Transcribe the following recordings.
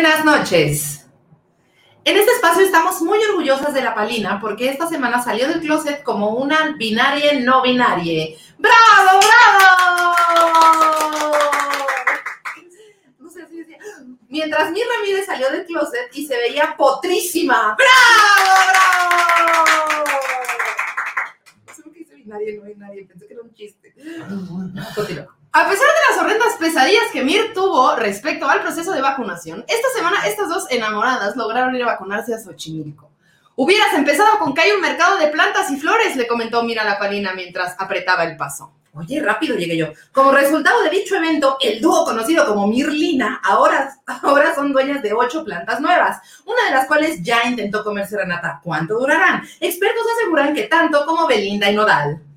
Buenas noches. En este espacio estamos muy orgullosas de la Palina porque esta semana salió del closet como una binaria no binaria. ¡Bravo, bravo! No sé si decía. Mientras mi Ramírez salió del closet y se veía potrísima. ¡Bravo, bravo! No sé por qué hice binaria no binaria, pensé que era un chiste. Continúa. A pesar de las horrendas pesadillas que Mir tuvo respecto al proceso de vacunación, esta semana estas dos enamoradas lograron ir a vacunarse a Xochimilco. Hubieras empezado con que hay un mercado de plantas y flores, le comentó Mira la Palina mientras apretaba el paso. Oye, rápido llegué yo. Como resultado de dicho evento, el dúo conocido como Mirlina ahora, ahora son dueñas de ocho plantas nuevas, una de las cuales ya intentó comerse Renata. ¿Cuánto durarán? Expertos aseguran que tanto como Belinda y Nodal.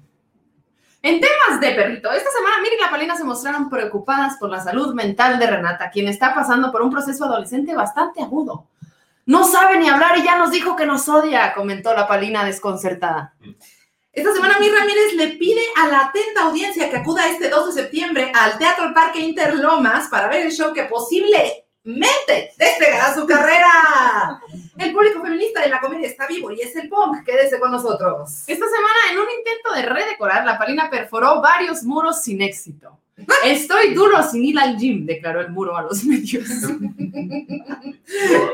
En temas de perrito, esta semana Miri y la Palina se mostraron preocupadas por la salud mental de Renata, quien está pasando por un proceso adolescente bastante agudo. No sabe ni hablar y ya nos dijo que nos odia, comentó la Palina desconcertada. Esta semana Mir Ramírez le pide a la atenta audiencia que acuda este 2 de septiembre al Teatro Parque Interlomas para ver el show que posiblemente despegará su carrera. El público feminista de la comedia está vivo y es el punk. Quédese con nosotros. Esta semana, en un intento de redecorar, la Palina perforó varios muros sin éxito. Estoy duro sin ir al gym, declaró el muro a los medios.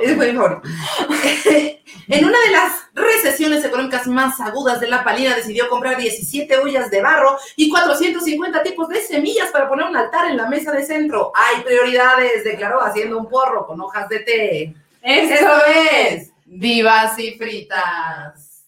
es mejor. en una de las recesiones económicas más agudas de la Palina, decidió comprar 17 ollas de barro y 450 tipos de semillas para poner un altar en la mesa de centro. Hay prioridades, declaró haciendo un porro con hojas de té. Esto es Vivas y Fritas.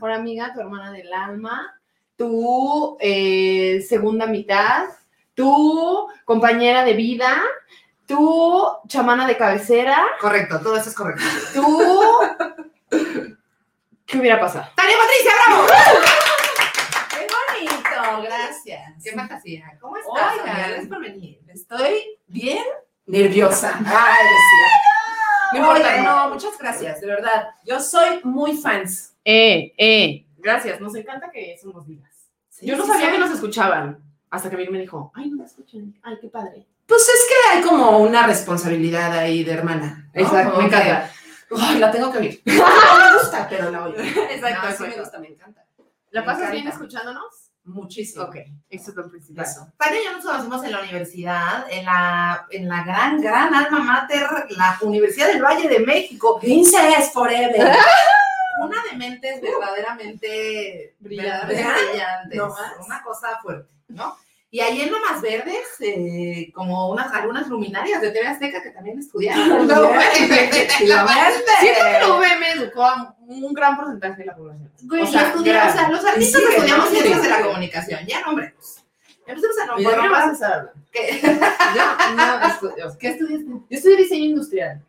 Mejor amiga, tu hermana del alma, tu eh, segunda mitad, tu compañera de vida, tu chamana de cabecera, Correcto, todo eso es correcto. tu... ¿Qué hubiera pasado? ¡Tania Patricia, bravo! ¡Qué bonito! Gracias. ¡Qué fantasía! ¿Cómo estás? Gracias por venir. Estoy bien nerviosa. Ay, decía. No importa, Oigan, no. muchas gracias, de verdad. Yo soy muy fans. Eh, eh, gracias, nos encanta que somos vivas. Yo no Sí, sabía sí, que nos escuchaban, hasta que Vir me dijo, ay, no me escuchan, ay, qué padre. Pues es que hay como una responsabilidad ahí de hermana. ¿no? Exacto, me encanta. Ay, la tengo que oír. No me gusta, pero la oigo. Exacto, No, sí me gusta, me encanta. ¿La Me pasas bien escuchándonos? Muchísimo. Ok, eso es lo principal. Eso. Tania y yo nos conocimos en la universidad, en la, en la gran, gran alma mater, la Universidad del Valle de México. Princess Forever. Una de mentes verdaderamente Brillantes. brillantes. No más. Una cosa fuerte, ¿no? Y ahí en Lomas Verdes, eh, como unas, algunas luminarias de TV Azteca que también estudiaron. Siento que Educó a un gran porcentaje de la población. Güey, O sea, estudiamos, o sea, los artistas sigue, estudiamos ¿no? ciencias de la comunicación, ya no, hombre. Empecemos a no, ¿Y de qué vas a que- Yo no estudio. ¿Qué estudiaste? Yo estudié diseño industrial.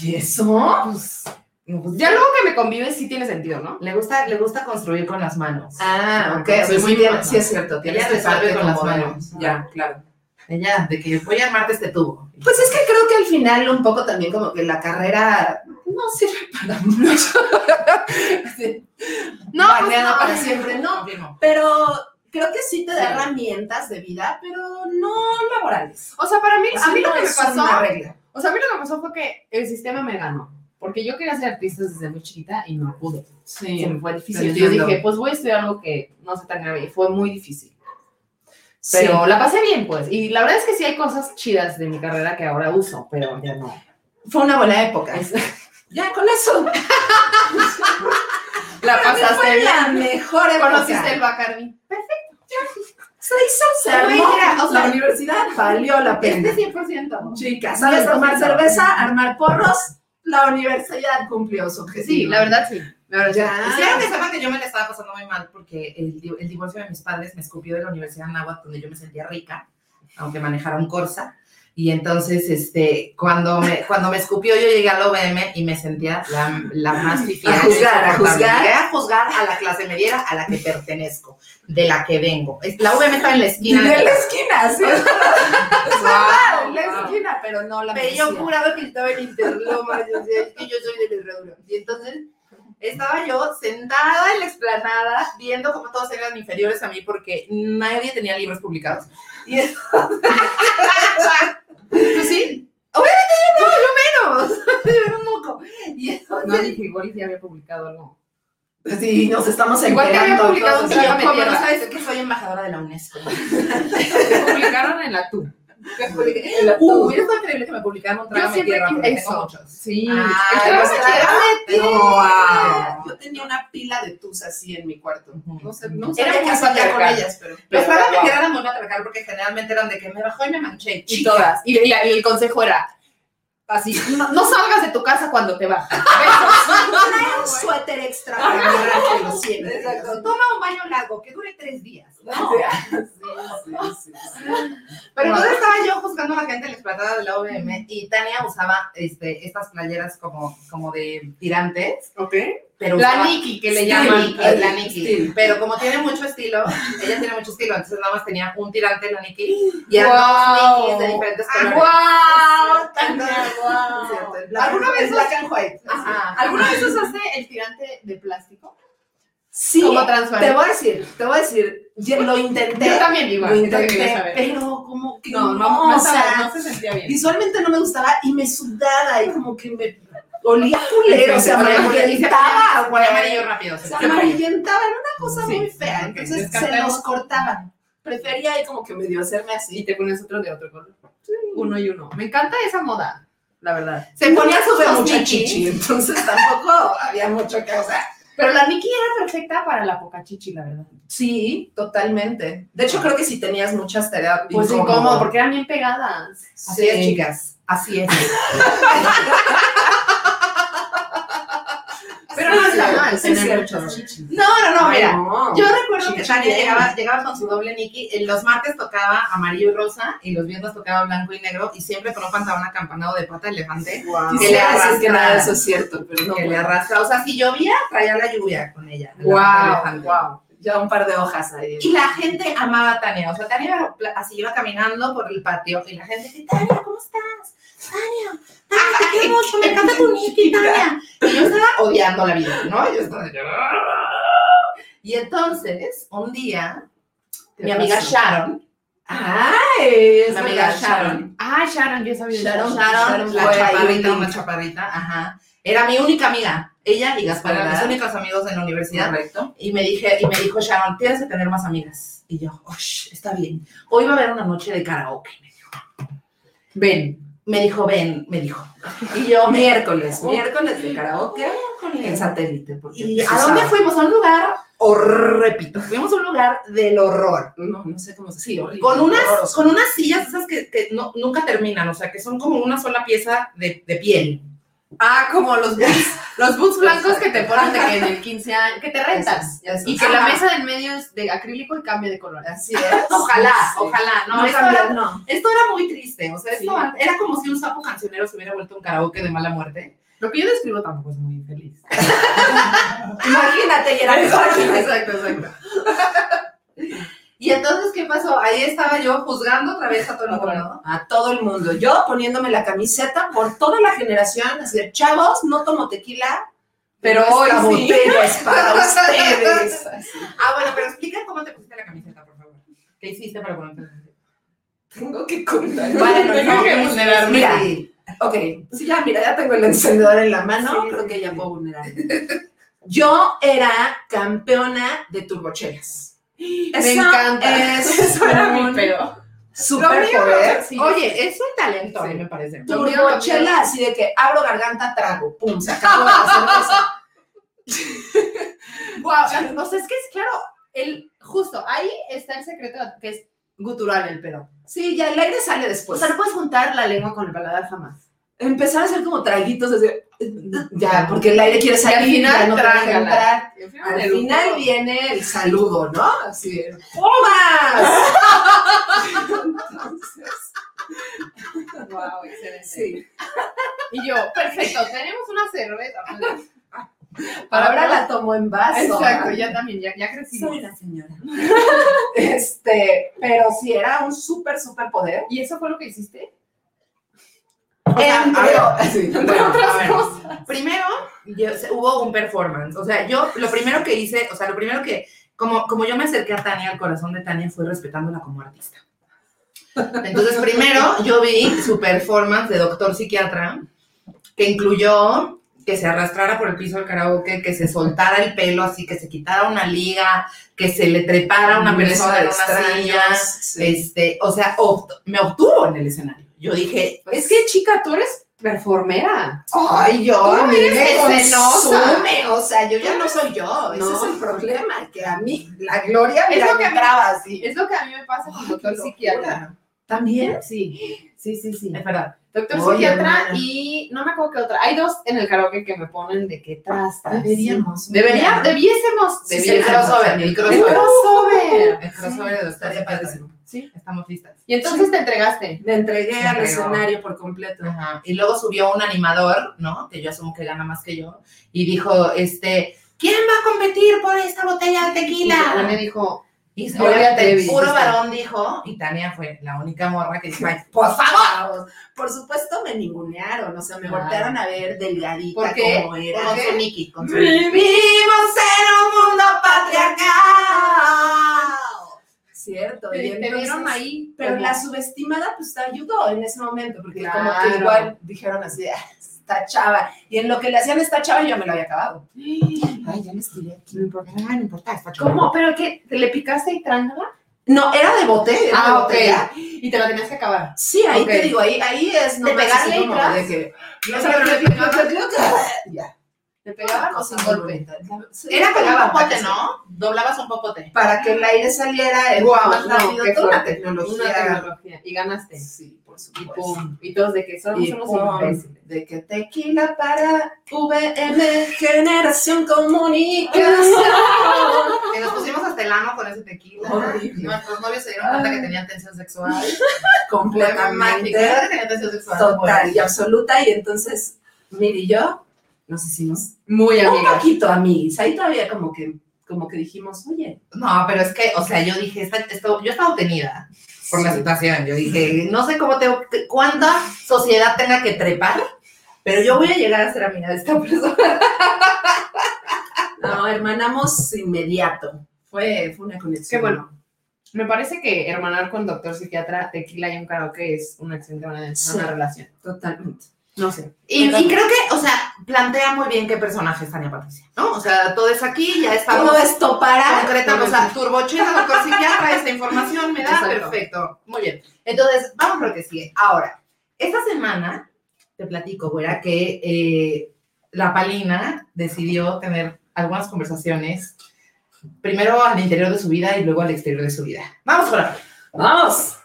¿Y eso? Pues, no, pues, ya luego que me convives sí tiene sentido, ¿no? Le gusta, le gusta construir con las manos. Ah, ok, Sí, soy sí, muy buena. sí, es cierto. Tienes que saber con las manos. Ya, claro. Ella, de que voy a armarte este tubo. Pues es que creo que al final un poco también como que la carrera no sirve para mucho. Sí. No, Baneada pues no. para siempre, no. Pero creo que sí te da Sí. herramientas de vida, pero no laborales. O sea, para mí, a mí lo que me pasó, o sea, a mí lo que me pasó fue que el sistema me ganó. Porque yo quería ser artista desde muy chiquita y no pude. Sí. Se me fue difícil. yo dije, pues voy a estudiar algo que no sé tan grave. Y fue muy difícil. Pero la pasé bien, pues. Y la verdad es que sí hay cosas chidas de mi carrera que ahora uso, pero ya no. fue una buena época. Ya con eso. la pasaste bien. la mejor época. Conociste el Bacardi. Se hizo, se armó. o sea, la universidad valió la pena. Este 100%. Chicas, ¿sabes tomar cerveza, armar porros? La universidad cumplió su objetivo. Sí, la verdad sí. La verdad, Ya. Y quiero que sepan que yo me la estaba pasando muy mal porque el, el divorcio de mis padres me escupió de la Universidad de Anáhuac, donde yo me sentía rica, aunque manejara un Corsa. Y entonces, este, cuando me, cuando me escupió, yo llegué al OBM y me sentía la, la más fifiera. A juzgar, a juzgar. Llegué a juzgar a la clase mediera a la que pertenezco, de la que vengo. La OBM estaba en la esquina. de la esquina, sí. Es verdad, en la esquina, pero no la Pero yo juraba que estaba en Interlomas, yo que yo soy de la herradura. Y entonces estaba yo sentada en la explanada viendo cómo todos eran inferiores a mí porque nadie tenía libros publicados. Y entonces, pues sí, obviamente yo no, yo menos, yo era un moco. Y No, dije, igual sí había publicado algo. Sí, nos estamos Igual que había enterando publicado un yo, como no sabes que soy embajadora de la UNESCO. Publicaron en la TU. Uh, hubiera estado increíble que me publicaran un trágame siempre tierra, porque eso. tengo muchos. Sí. Ah. Yo tenía una pila de tus así en mi cuarto. No sé, no Era sabía qué ya con ellas, pero. Pero, trágame wow. tierra eran muy matriarcal porque generalmente eran de que me bajó y me manché. Y todas. Y, y- y el consejo era así, no, no salgas de tu casa cuando te bajas. Trae un suéter extra para que lo. Toma un baño largo que dure tres días. ¿no? Pero entonces estaba yo juzgando a la gente en la explanada de la OBM y Tania usaba este, estas playeras como, como de tirantes. ¿Ok? Pero La usaba- Nikki, que le Sí, llaman. Nikki, la Nikki. Pero como tiene mucho estilo, ella tiene mucho estilo, entonces nada más tenía un tirante la Nikki y eran Wow. dos Nikis de diferentes Ah, colores. El black- ¿Alguna vez el black and white? Ajá. ¿Alguna vez usaste el tirante de plástico? Sí, Como te voy a decir, te voy a decir, yo lo intenté, Yo también igual. lo intenté, saber. pero como que No, no, no, no, o sea, no se sentía bien. visualmente no me gustaba y me sudaba y como que me olía culero, o sea, Se ponía- amarillentaba, ponía- se ponía amarillo rápido. se Se ponía amarillentaba, era una cosa Sí, muy fea, entonces se los cortaban. Prefería ahí como que medio hacerme Y así. te pones otro de otro color. Uno y uno. Me encanta esa moda, la verdad. Se ponía sus tuve dos mucha chichi, entonces tampoco había mucho que hacer. Pero la Nikki era perfecta para la poca chichi, la verdad. Sí, totalmente. De hecho, creo que si tenías muchas tareas Pues incómodo, porque eran bien pegadas. Así es, chicas. Así es. Pero no está mal tener. No, no, no, mira. no. Yo recuerdo que Tania llegaba, llegaba con su doble Nikki. En los martes tocaba amarillo y rosa y los viernes tocaba blanco y negro y siempre con un pantalón acampanado de pata elefante que le decir que arrastra. nada de eso es cierto, pero no. que le arrastra. O sea, si llovía, traía la lluvia con ella. Wow, wow. Ya un par de hojas ahí. Y la gente amaba a Tania. O sea, Tania así iba caminando por el patio y la gente decía, Tania, ¿cómo estás? Tania, Tania, te quiero mucho, me encanta tu Tania. Y yo estaba odiando la vida, ¿no? Yo estaba de- Y entonces, un día, ¿Qué mi amiga pasó? Sharon, Ay, mi amiga verdad, Sharon, Ah, Sharon, yo sabía. Sharon, Sharon. Sharon, la fue chaparrita, un una chaparrita, ajá. Era mi única amiga, ella y Gaspar, eran mis únicos amigos en la universidad. Correcto. Y me, dije, y me dijo Sharon, tienes que tener más amigas. Y yo, "Ush, está bien. Hoy va a haber una noche de karaoke. me dijo. Ven. Me dijo, ven, me dijo. Y yo, Miércoles, miércoles de karaoke en satélite. Porque ¿Y a dónde sabe. fuimos? A un lugar, repito, fuimos a un lugar del horror. No, no sé cómo se Sí, horrible. Con unas, horroroso. con unas sillas esas que, que no- nunca terminan, o sea, que son como una sola pieza de, de piel. Ah, como los boots, los boots blancos que te ponen de que en el 15 años, que te esos. Y que la mesa del medio es de acrílico y cambia de color. Así es. Ojalá, Sí. ojalá. No, No, esto, era, no. esto era muy triste, o sea, esto Sí. era como si un sapo cancionero se hubiera vuelto un karaoke de mala muerte. Lo que yo describo tampoco es muy feliz. Imagínate, y era Exacto, exacto. Y entonces, ¿qué pasó? Ahí estaba yo juzgando otra vez a todo el mundo. A todo el mundo. Yo poniéndome la camiseta por toda la generación, así de chavos, no tomo tequila, Pero hoy sí. botella es para ustedes. Ah, bueno, pero explica cómo te pusiste la camiseta, por favor. ¿Qué hiciste para ponerte la camiseta? Tengo que contar. Bueno, Tengo no, que sí, vulnerarme. Mira, Ok, sí, ya, mira, ya tengo el encendedor en la mano, Sí, creo sí, que ya puedo vulnerar. Yo era campeona de turbochelas. Me encanta. Es Eso era mi superpoder. Sí. oye, es un talento, a mí Sí. me parece. Turbochela, así de que abro garganta, trago, pum, se acabó la cerveza. Wow, o sea, es que es claro, el, justo, ahí está el secreto que es gutural el pedo. Sí, ya el aire sale O después. sea, no puedes juntar la lengua con el paladar jamás. Empezar a hacer como traguitos desde... Ya, porque el aire quiere Y al salir y final, ya no te deja trágala. entrar. Al final viene el saludo, ¿no? Así. Entonces, Wow, excelente. sí. Y yo, perfecto, tenemos una cerveza. Ahora la tomo en vaso. Exacto, ya también, ya, ya crecimos. Soy la señora. Este, pero sí, era un súper, súper poder. ¿Y eso fue lo que hiciste? Sea, Entre- a ver, sí, Entre bueno, otras a ver. cosas. Primero, yo- hubo un performance. O sea, yo lo primero que hice, o sea, lo primero que, como, como yo me acerqué a Tania, al corazón de Tania, fue respetándola como artista. Entonces, primero yo vi su performance de doctor psiquiatra, que incluyó que se arrastrara por el piso del karaoke, que se soltara el pelo así, que se quitara una liga, que se le trepara una persona en una silla. Sí. Este, o sea, obt- me obtuvo en el escenario. Yo dije, Es que, chica, tú eres performera. Ay, yo, a mí me consume, o sea, yo ya no soy yo, ese es el problema, que a mí la gloria Es mira, lo me que entraba así. Es lo que a mí me pasa con doctor psiquiatra. ¿También? Sí, sí, sí, sí. es verdad. Doctor Oye, psiquiatra y no me acuerdo qué otra. Hay dos en el karaoke que me ponen de qué tras, tras. Deberíamos. Debería, debiésemos. Sí, el debiésemos. crossover, el El crossover. crossover. El crossover de padrísimo. Sí. Estamos listas. Y entonces te entregaste. Me entregué al escenario por completo. Ajá. Y luego subió un animador, ¿no? Que yo asumo que gana más que yo. Y dijo, este, ¿quién va a competir por esta botella de Y tequila? me dijo, Y obviamente, puro varón dijo, y Tania fue la única morra que dijo, "Ay, Por favor. Por supuesto me ningunearon, o sea, me voltearon a ver delgadita ¿Por qué? como era. con su Mickey, con su Vivimos en Pero la subestimada pues te ayudó en ese momento, porque como que igual dijeron así, "Ah, esta chava, y en lo que le hacían esta chava yo me lo había acabado. Ay, ya les tiré aquí. No importa, no importa, está chulo. ¿Cómo? ¿Pero qué? ¿Te le picaste y trángala? No, era de bote, era de Ah, ok. botella. Y te la tenías que acabar. Sí, ahí Ok. te digo, ahí, ahí es ¿De nomás pegarle y de que... O sea, pero le pegaba- Ya. ¿Te pegaban o sin muy golpe? Sí, Era como un popote, que ¿no? Doblabas un popote. Para que el aire saliera el Guau, más no, toda una tecnología. Una tecnología. Y ganaste. Sí, por Y supuesto. pum. Y todos de que somos Y unos pum, imbéciles. de que tequila para VM, generación comunicación. Que nos pusimos hasta el ano con ese tequila. Horrible. Nuestros novios se dieron cuenta que tenían tensión sexual. completamente que sexual. total y absoluta. Y entonces, Miri y yo nos hicimos Muy un amigas. poquito amiguis. Ahí todavía como que, como que dijimos, oye, No, pero es que, o sea, yo dije, esta- esto, yo estaba obtenida por la situación. Yo dije, no sé cómo tengo, que- cuánta sociedad tenga que trepar, pero yo voy a llegar a ser amiga de esta persona. no, hermanamos inmediato. Fue, fue una conexión. Qué bueno. Me parece que hermanar con doctor psiquiatra, tequila y un karaoke es una excelente manera de empezar Sí. una relación. Totalmente. No sé. Y, y creo que, o sea, plantea muy bien qué personaje es Tania Patricia, ¿no? O sea, todo es aquí, ya está. Todo esto para. concreta, o sea, turbochera, doctor psiquiatra, esta información me da, Exacto. perfecto. Muy bien. Entonces, vamos a lo que sigue. Ahora, esta semana, te platico, güera, que eh, la Palina decidió tener algunas conversaciones, primero al interior de su vida y luego al exterior de su vida. Vamos la Vamos.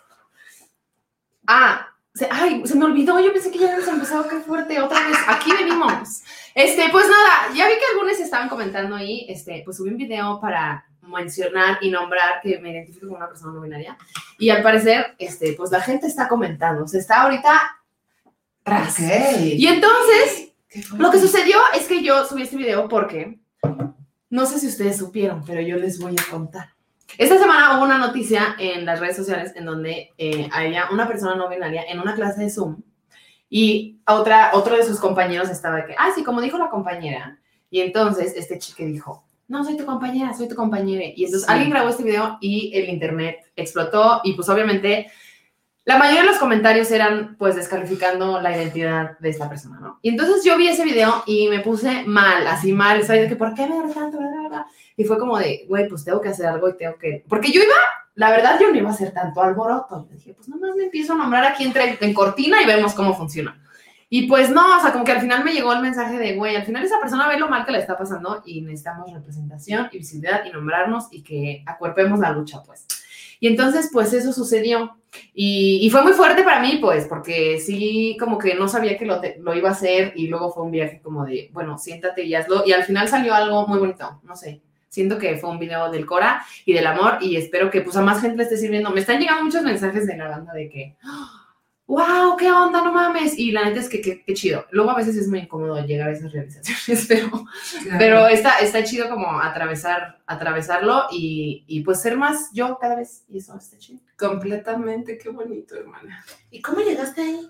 Ah, se, ay, se me olvidó. Yo pensé que ya habíamos empezado. Qué fuerte. Otra vez. Aquí venimos. Este, pues nada, ya vi que algunos estaban comentando ahí. Este, pues subí un video para mencionar y nombrar que me identifico como una persona no binaria. Y al parecer, este, pues la gente está comentando. Se está ahorita ras. Y entonces, lo que sucedió es que yo subí este video porque no sé si ustedes supieron, pero yo les voy a contar. Esta semana hubo una noticia en las redes sociales en donde eh, había una persona no binaria en una clase de Zoom y otra, otro de sus compañeros estaba que, ah, sí, como dijo la compañera. Y entonces este chique dijo, no, soy tu compañera, soy tu compañera. Y entonces Sí. alguien grabó este video y el internet explotó y pues obviamente la mayoría de los comentarios eran pues descalificando la identidad de esta persona, ¿no? Y entonces yo vi ese video y me puse mal, así mal, ¿sabes? De que, ¿por qué me tanto? Bla, bla, bla. Y fue como de, güey, pues tengo que hacer algo y tengo que... Porque yo iba, la verdad, yo no iba a hacer tanto alboroto. Yo dije, pues nomás me empiezo a nombrar aquí entre, en cortina y vemos cómo funciona. Y pues no, o sea, como que al final me llegó el mensaje de, güey, al final esa persona ve lo mal que le está pasando y necesitamos representación y visibilidad y nombrarnos y que acuerpemos la lucha, pues. Y entonces, pues eso sucedió. Y, y fue muy fuerte para mí, pues, porque sí, como que no sabía que lo, lo iba a hacer y luego fue un viaje como de, bueno, siéntate y hazlo. Y al final salió algo muy bonito, no sé. Siento que fue un video del Cora y del amor y espero que pues a más gente le esté sirviendo. Me están llegando muchos mensajes de la banda de que, wow, qué onda, no mames. Y la neta es que qué, qué chido. Luego a veces es muy incómodo llegar a esas realizaciones, pero, pero está, está chido como atravesar, atravesarlo y, y pues ser más yo cada vez. Y eso está chido. Completamente, qué bonito, hermana. ¿Y cómo llegaste ahí?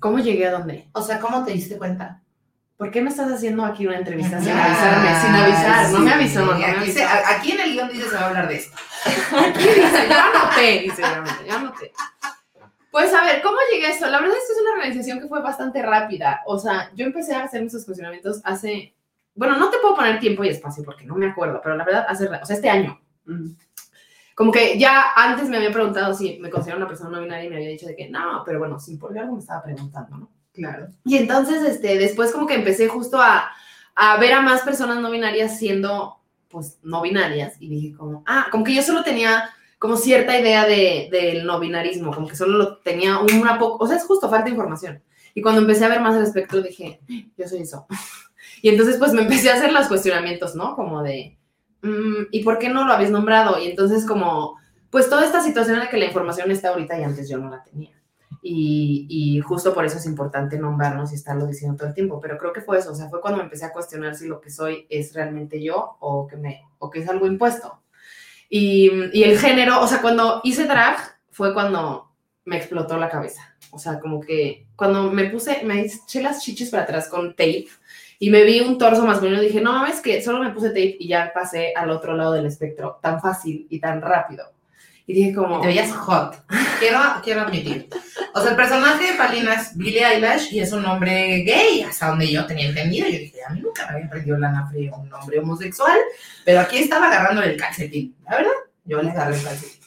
¿Cómo llegué a dónde? O sea, ¿cómo te diste cuenta? ¿Por qué me estás haciendo aquí una entrevista sin Ah, avisarme? Sin avisar, no sí. me avisó, no me Aquí, avisó. se- a- aquí en el guion dice se va a hablar de esto. Aquí dice, yo anoté, dice yo anoté. Pues a ver, ¿cómo llegué a esto? La verdad es que es una organización que fue bastante rápida. O sea, yo empecé a hacer esos cuestionamientos hace, bueno, no te puedo poner tiempo y espacio porque no me acuerdo, pero la verdad hace, o sea, este año. Como que ya antes me había preguntado si me considero una persona no binaria y me había dicho de que no, pero bueno, sin por algo me estaba preguntando, ¿no? Claro. Y entonces, este, después como que empecé justo a, a ver a más personas no binarias siendo, pues, no binarias. Y dije como, ah, como que yo solo tenía como cierta idea de, del no binarismo, como que solo lo tenía una poco, o sea, es justo, falta información. Y cuando empecé a ver más al espectro, dije, yo soy eso. Y entonces, pues, me empecé a hacer los cuestionamientos, ¿no? Como de, mm, ¿y por qué no lo habéis nombrado? Y entonces, como, pues, toda esta situación en la que la información está ahorita y antes yo no la tenía. Y, justo por eso es importante nombrarnos y estarlo diciendo todo el tiempo. Pero creo que fue eso, o sea, fue cuando me empecé a cuestionar si lo que soy es realmente yo o que, me, o que es algo impuesto. Y, y el género, o sea, cuando hice drag fue cuando me explotó la cabeza. O sea, como que cuando me puse, me eché las chichis para atrás con tape y me vi un torso masculino, dije, no mames, que solo me puse tape y ya pasé al otro lado del espectro tan fácil y tan rápido. Y dije como... Te veías hot. Quiero, quiero admitir. O sea, el personaje de Palina es Billie Eilish y es un hombre gay, hasta donde yo tenía entendido. Yo dije, a mí nunca me había prendido la nafre un hombre homosexual, pero aquí estaba agarrando el calcetín. La verdad, yo le agarré el calcetín.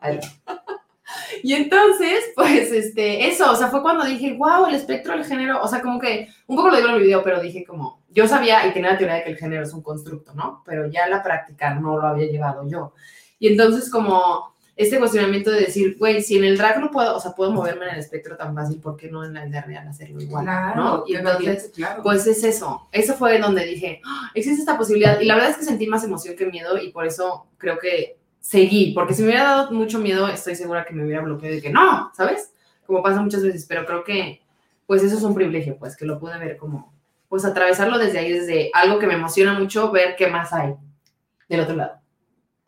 Ahí. Y entonces, pues, este, eso, o sea, fue cuando dije, wow, el espectro del género, o sea, como que, un poco lo digo en el video, pero dije como, yo sabía y tenía la teoría de que el género es un constructo, ¿no? Pero ya la práctica no lo había llevado yo. Y entonces, como, este cuestionamiento de decir, güey, si en el drag no puedo, o sea, puedo moverme en el espectro tan fácil, ¿por qué no en la vida real hacerlo igual? ¿no? Y entonces, claro. pues es eso. Eso fue donde dije, "Ah, existe esta posibilidad. Y la verdad es que sentí más emoción que miedo y por eso creo que seguí. Porque si me hubiera dado mucho miedo, estoy segura que me hubiera bloqueado y que no, ¿sabes? Como pasa muchas veces. Pero creo que, pues eso es un privilegio, pues que lo pude ver como, pues atravesarlo desde ahí, desde algo que me emociona mucho, ver qué más hay del otro lado.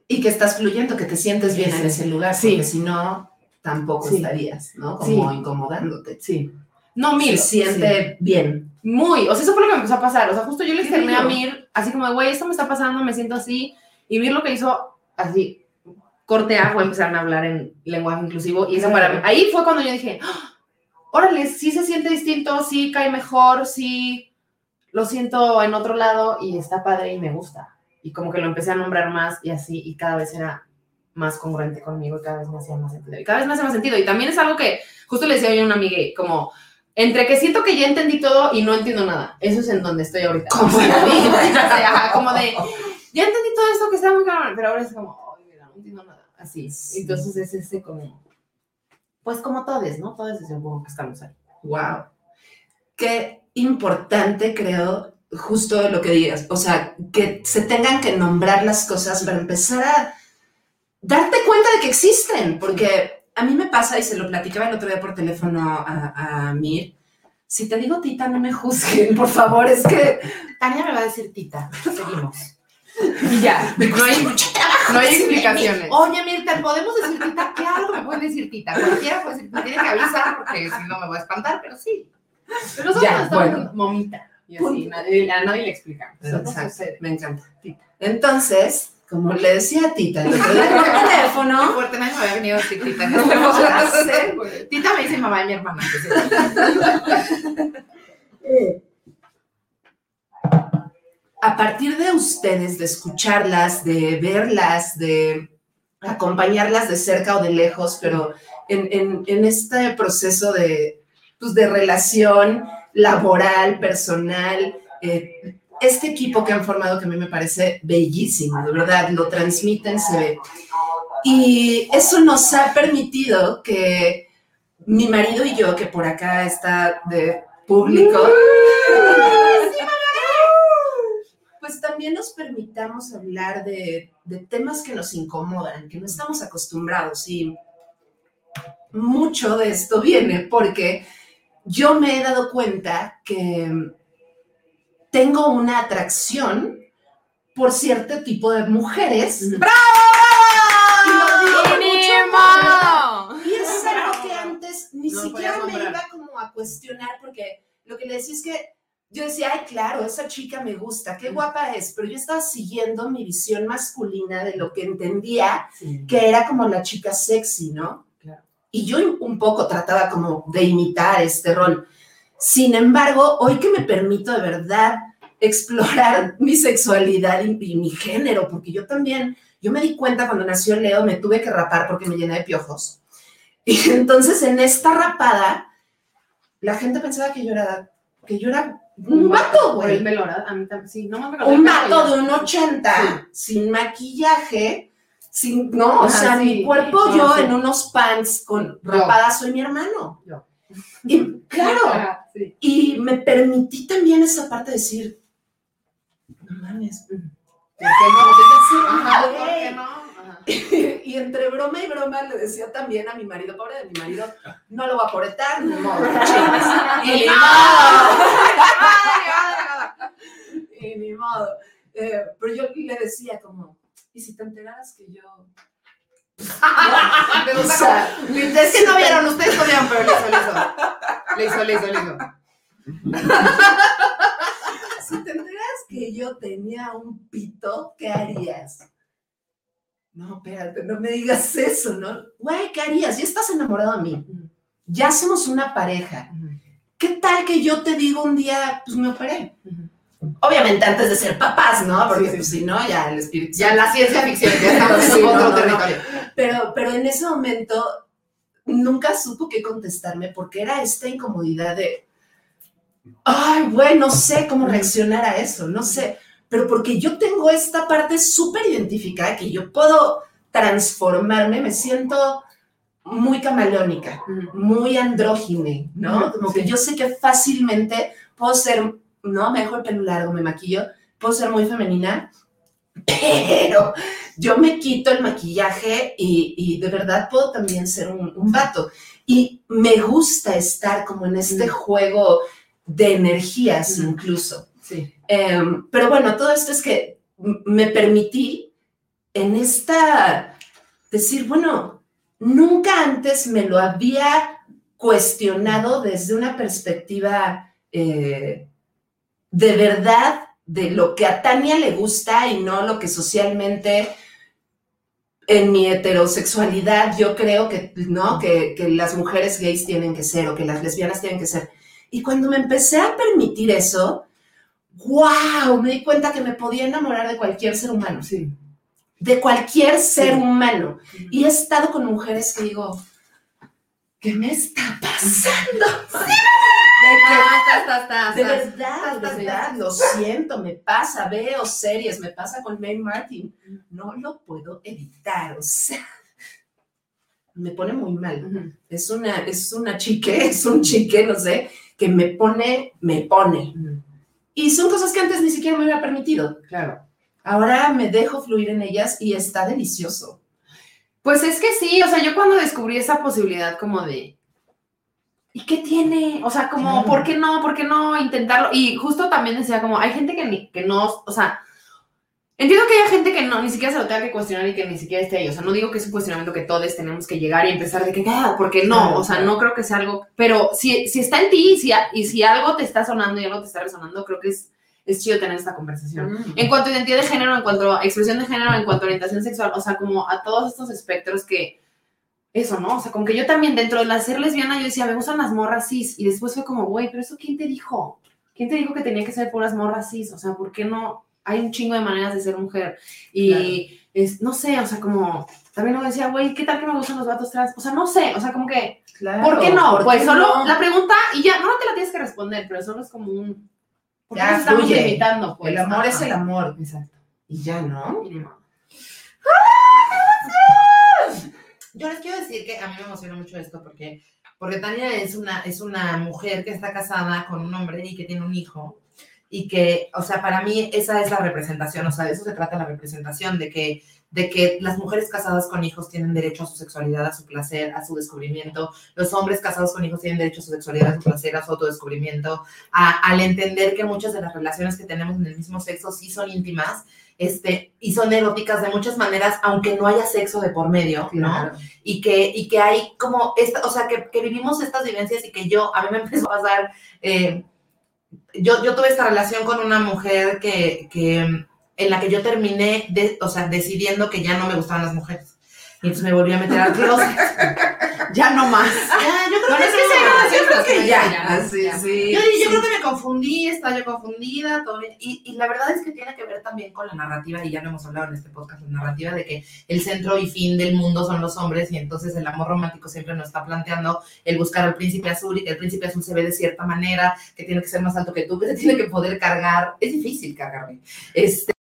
Y que estás fluyendo, que te sientes bien Sí. en ese lugar, Sí. porque si no, tampoco Sí. estarías, ¿no? Como incomodándote. Sí. No, mil. siente bien. Muy, o sea, eso fue lo que me empezó a pasar. O sea, justo yo le externé a. Mir, así como, de, güey, esto me está pasando, me siento así. Y Mir lo que hizo, así, corte A, fue empezarme a hablar en lenguaje inclusivo. Y eso para mí, ahí fue cuando yo dije, "Ah, órale, sí se siente distinto, sí cae mejor, sí lo siento en otro lado y está padre y me gusta. Y como que lo empecé a nombrar más y así, y cada vez era más congruente conmigo y cada vez me hacía más sentido. Y cada vez me hace más sentido. Y también es algo que, justo le decía yo a una amiga, como, entre que siento que ya entendí todo y no entiendo nada. Eso es en donde estoy ahorita. Como la vida. O sea, ajá, como de, ya entendí todo esto que está muy cabrón, pero ahora es como, ay, mira, no entiendo nada. Así. Sí. Entonces es ese como, pues como todos, ¿no? Todos supongo que estamos ahí. Wow. Qué importante, creo, justo lo que digas. O sea, que se tengan que nombrar las cosas para empezar a darte cuenta de que existen. Porque a mí me pasa, y se lo platicaba el otro día por teléfono a, a Mir, si te digo tita, no me juzguen, por favor, es que Tania me va a decir tita. Seguimos. Y ya, me no hay, mucho trabajo. no hay explicaciones. Oye, Mirta, ¿podemos decir tita? Claro, me pueden decir tita. Cualquiera puede decir tita. Tiene que avisar porque si no me voy a espantar, pero sí. Pero nosotros Ya, estamos bueno. momita. Y así, Punto. nadie, a nadie le explicamos. No Exacto, me encanta. Entonces, como le decía a Tita, el otro día por Qué teléfono, fuerte, nadie me había venido a decir tita sé, güey. Tita me dice mamá y mi hermana. sí. a partir de ustedes, de escucharlas, de verlas, de acompañarlas de cerca o de lejos, pero en, en- en este proceso de, pues, de relación laboral, personal. eh, este equipo que han formado que a mí me parece bellísimo, de verdad, lo transmiten, se ve. Y eso nos ha permitido que mi marido y yo, que por acá está de público, pues también nos permitamos hablar de, de temas que nos incomodan, que no estamos acostumbrados. Y mucho de esto viene porque yo me he dado cuenta que tengo una atracción por cierto tipo de mujeres. Ujú. Y lo es algo que antes ni No siquiera me iba como a cuestionar porque lo que le decía es que yo decía, ay, claro, esa chica me gusta, qué guapa es, pero yo estaba siguiendo mi visión masculina de lo que entendía que era como la chica sexy, ¿no? Y yo un poco trataba como de imitar este rol. Sin embargo, hoy que me permito de verdad explorar mi sexualidad y, y mi género, porque yo también, yo me di cuenta cuando nació Leo, me tuve que rapar porque me llené de piojos. Y entonces en esta rapada, la gente pensaba que yo era, que yo era un vato, güey. sí, Un vato de un 80, sin maquillaje, sin, no, o sea, sí. mi cuerpo No, yo sí. en unos pants con rapada soy mi hermano. Yo. Y claro, y me permití también esa parte de decir, no mames, ¿Por qué no? Ajá, ¿por güey. qué no? Ajá. y entre broma y broma le decía también a mi marido, pobre de mi marido, no lo va a modo, chingas. Y ni modo. Y ni modo. Eh, pero yo le decía como, ¿y si te enteraras que yo... Gusta O sea, como- Es que no vieron, ustedes no vieron, pero le hizo, le hizo. Le hizo, le hizo, le hizo. si te enteras que yo tenía un pito, ¿qué harías? No, espérate, no me digas eso, ¿no? Güey, ¿qué harías? Ya estás enamorado de mí. Ya somos una pareja. ¿Qué tal que yo te digo un día, pues me operé? Obviamente antes de ser papás, ¿no? Porque Sí, sí. pues, si no, ya el espíritu. Ya la ciencia ficción, ya estamos en otro no, territorio. Pero, pero en ese momento nunca supo qué contestarme porque era esta incomodidad de, ay, güey, no sé cómo reaccionar a eso, no sé. Pero porque yo tengo esta parte súper identificada que yo puedo transformarme, me siento muy camaleónica muy andrógine, ¿no? Como que yo sé que fácilmente puedo ser, no, me dejo el pelo largo, me maquillo, puedo ser muy femenina, pero yo me quito el maquillaje y, y de verdad puedo también ser un, un vato. Y me gusta estar como en este Ujú. juego de energías Ujú. incluso. Sí. Em, pero bueno, todo esto es que me permití en esta decir, bueno, nunca antes me lo había cuestionado desde una perspectiva eh, de verdad de lo que a Tania le gusta y no lo que socialmente en mi heterosexualidad yo creo que no que, que las mujeres gays tienen que ser o que las lesbianas tienen que ser. Y cuando me empecé a permitir eso, wow, me di cuenta que me podía enamorar de cualquier ser humano, Sí. de cualquier ser Sí. humano. Y he estado con mujeres que digo, ¿qué me está pasando? Está, De está. verdad, de verdad, lo siento, me pasa, veo series, me pasa con May Martin, no lo puedo evitar, o sea, me pone muy mal. Es una, es una chique, es un chique, no sé, que me pone, me pone. Y son cosas que antes ni siquiera me había permitido. Claro. Ahora me dejo fluir en ellas y está delicioso. Pues es que sí, o sea, yo cuando descubrí esa posibilidad como de, ¿y qué tiene? O sea, como. ¿por qué no? ¿Por qué no intentarlo? Y justo también decía como, hay gente que, ni- que no, o sea, entiendo que hay gente que no, ni siquiera se lo tenga que cuestionar y que ni siquiera esté ahí. O sea, no digo que es un cuestionamiento que todos tenemos que llegar y empezar de que, ah, ¿por qué no? O sea, no creo que sea algo, pero si, si está en ti y si, y si algo te está sonando y algo te está resonando, creo que es, es chido tener esta conversación. En cuanto a identidad de género, en cuanto a expresión de género, en cuanto a orientación sexual, o sea, como a todos estos espectros que, eso, ¿no? O sea, como que yo también dentro de la ser lesbiana, yo decía, me gustan las morras cis, y después fue como, güey, pero eso ¿quién te dijo? ¿Quién te dijo que tenía que ser puras morras cis? O sea, ¿por qué no? Hay un chingo de maneras de ser mujer. Y, es, no sé, o sea, como también uno decía, güey, ¿qué tal que me gustan los vatos trans? O sea, no sé, o sea, como que, Claro, ¿por qué no? ¿por pues qué solo no? la pregunta y ya, no te la tienes que responder, pero solo es como un... ¿Por qué Ya, nos estamos limitando? Pues? el amor es el amor. Exacto. Y ya, ¿no? Mínimo. Yo les quiero decir que a mí me emociona mucho esto porque, porque Tania es una, es una mujer que está casada con un hombre y que tiene un hijo. Y que, o sea, para mí esa es la representación, o sea, de eso se trata la representación, de que, de que las mujeres casadas con hijos tienen derecho a su sexualidad, a su placer, a su descubrimiento. Los hombres casados con hijos tienen derecho a su sexualidad, a su placer, a su autodescubrimiento. A, al entender que muchas de las relaciones que tenemos en el mismo sexo sí son íntimas este, y son eróticas de muchas maneras, aunque no haya sexo de por medio, ¿no? Y que, y que hay como, esta, o sea, que, que vivimos estas vivencias y que yo, a mí me empezó a pasar, eh, yo, yo tuve esta relación con una mujer que, que, en la que yo terminé, de, o sea, decidiendo que ya no me gustaban las mujeres. Y entonces me volví a meter al closet. Ya no más. Ya, yo creo Bueno, que es yo creo ya. ya. Así, ya. sí. Yo, yo sí. creo que me confundí, estaba yo confundida, todo bien. Y, y la verdad es que tiene que ver también con la narrativa, y ya lo hemos hablado en este podcast, la narrativa de que el centro y fin del mundo son los hombres, y entonces el amor romántico siempre nos está planteando el buscar al príncipe azul, y que el príncipe azul se ve de cierta manera, que tiene que ser más alto que tú, que se tiene que poder cargar. Es difícil cargarme. Este, Es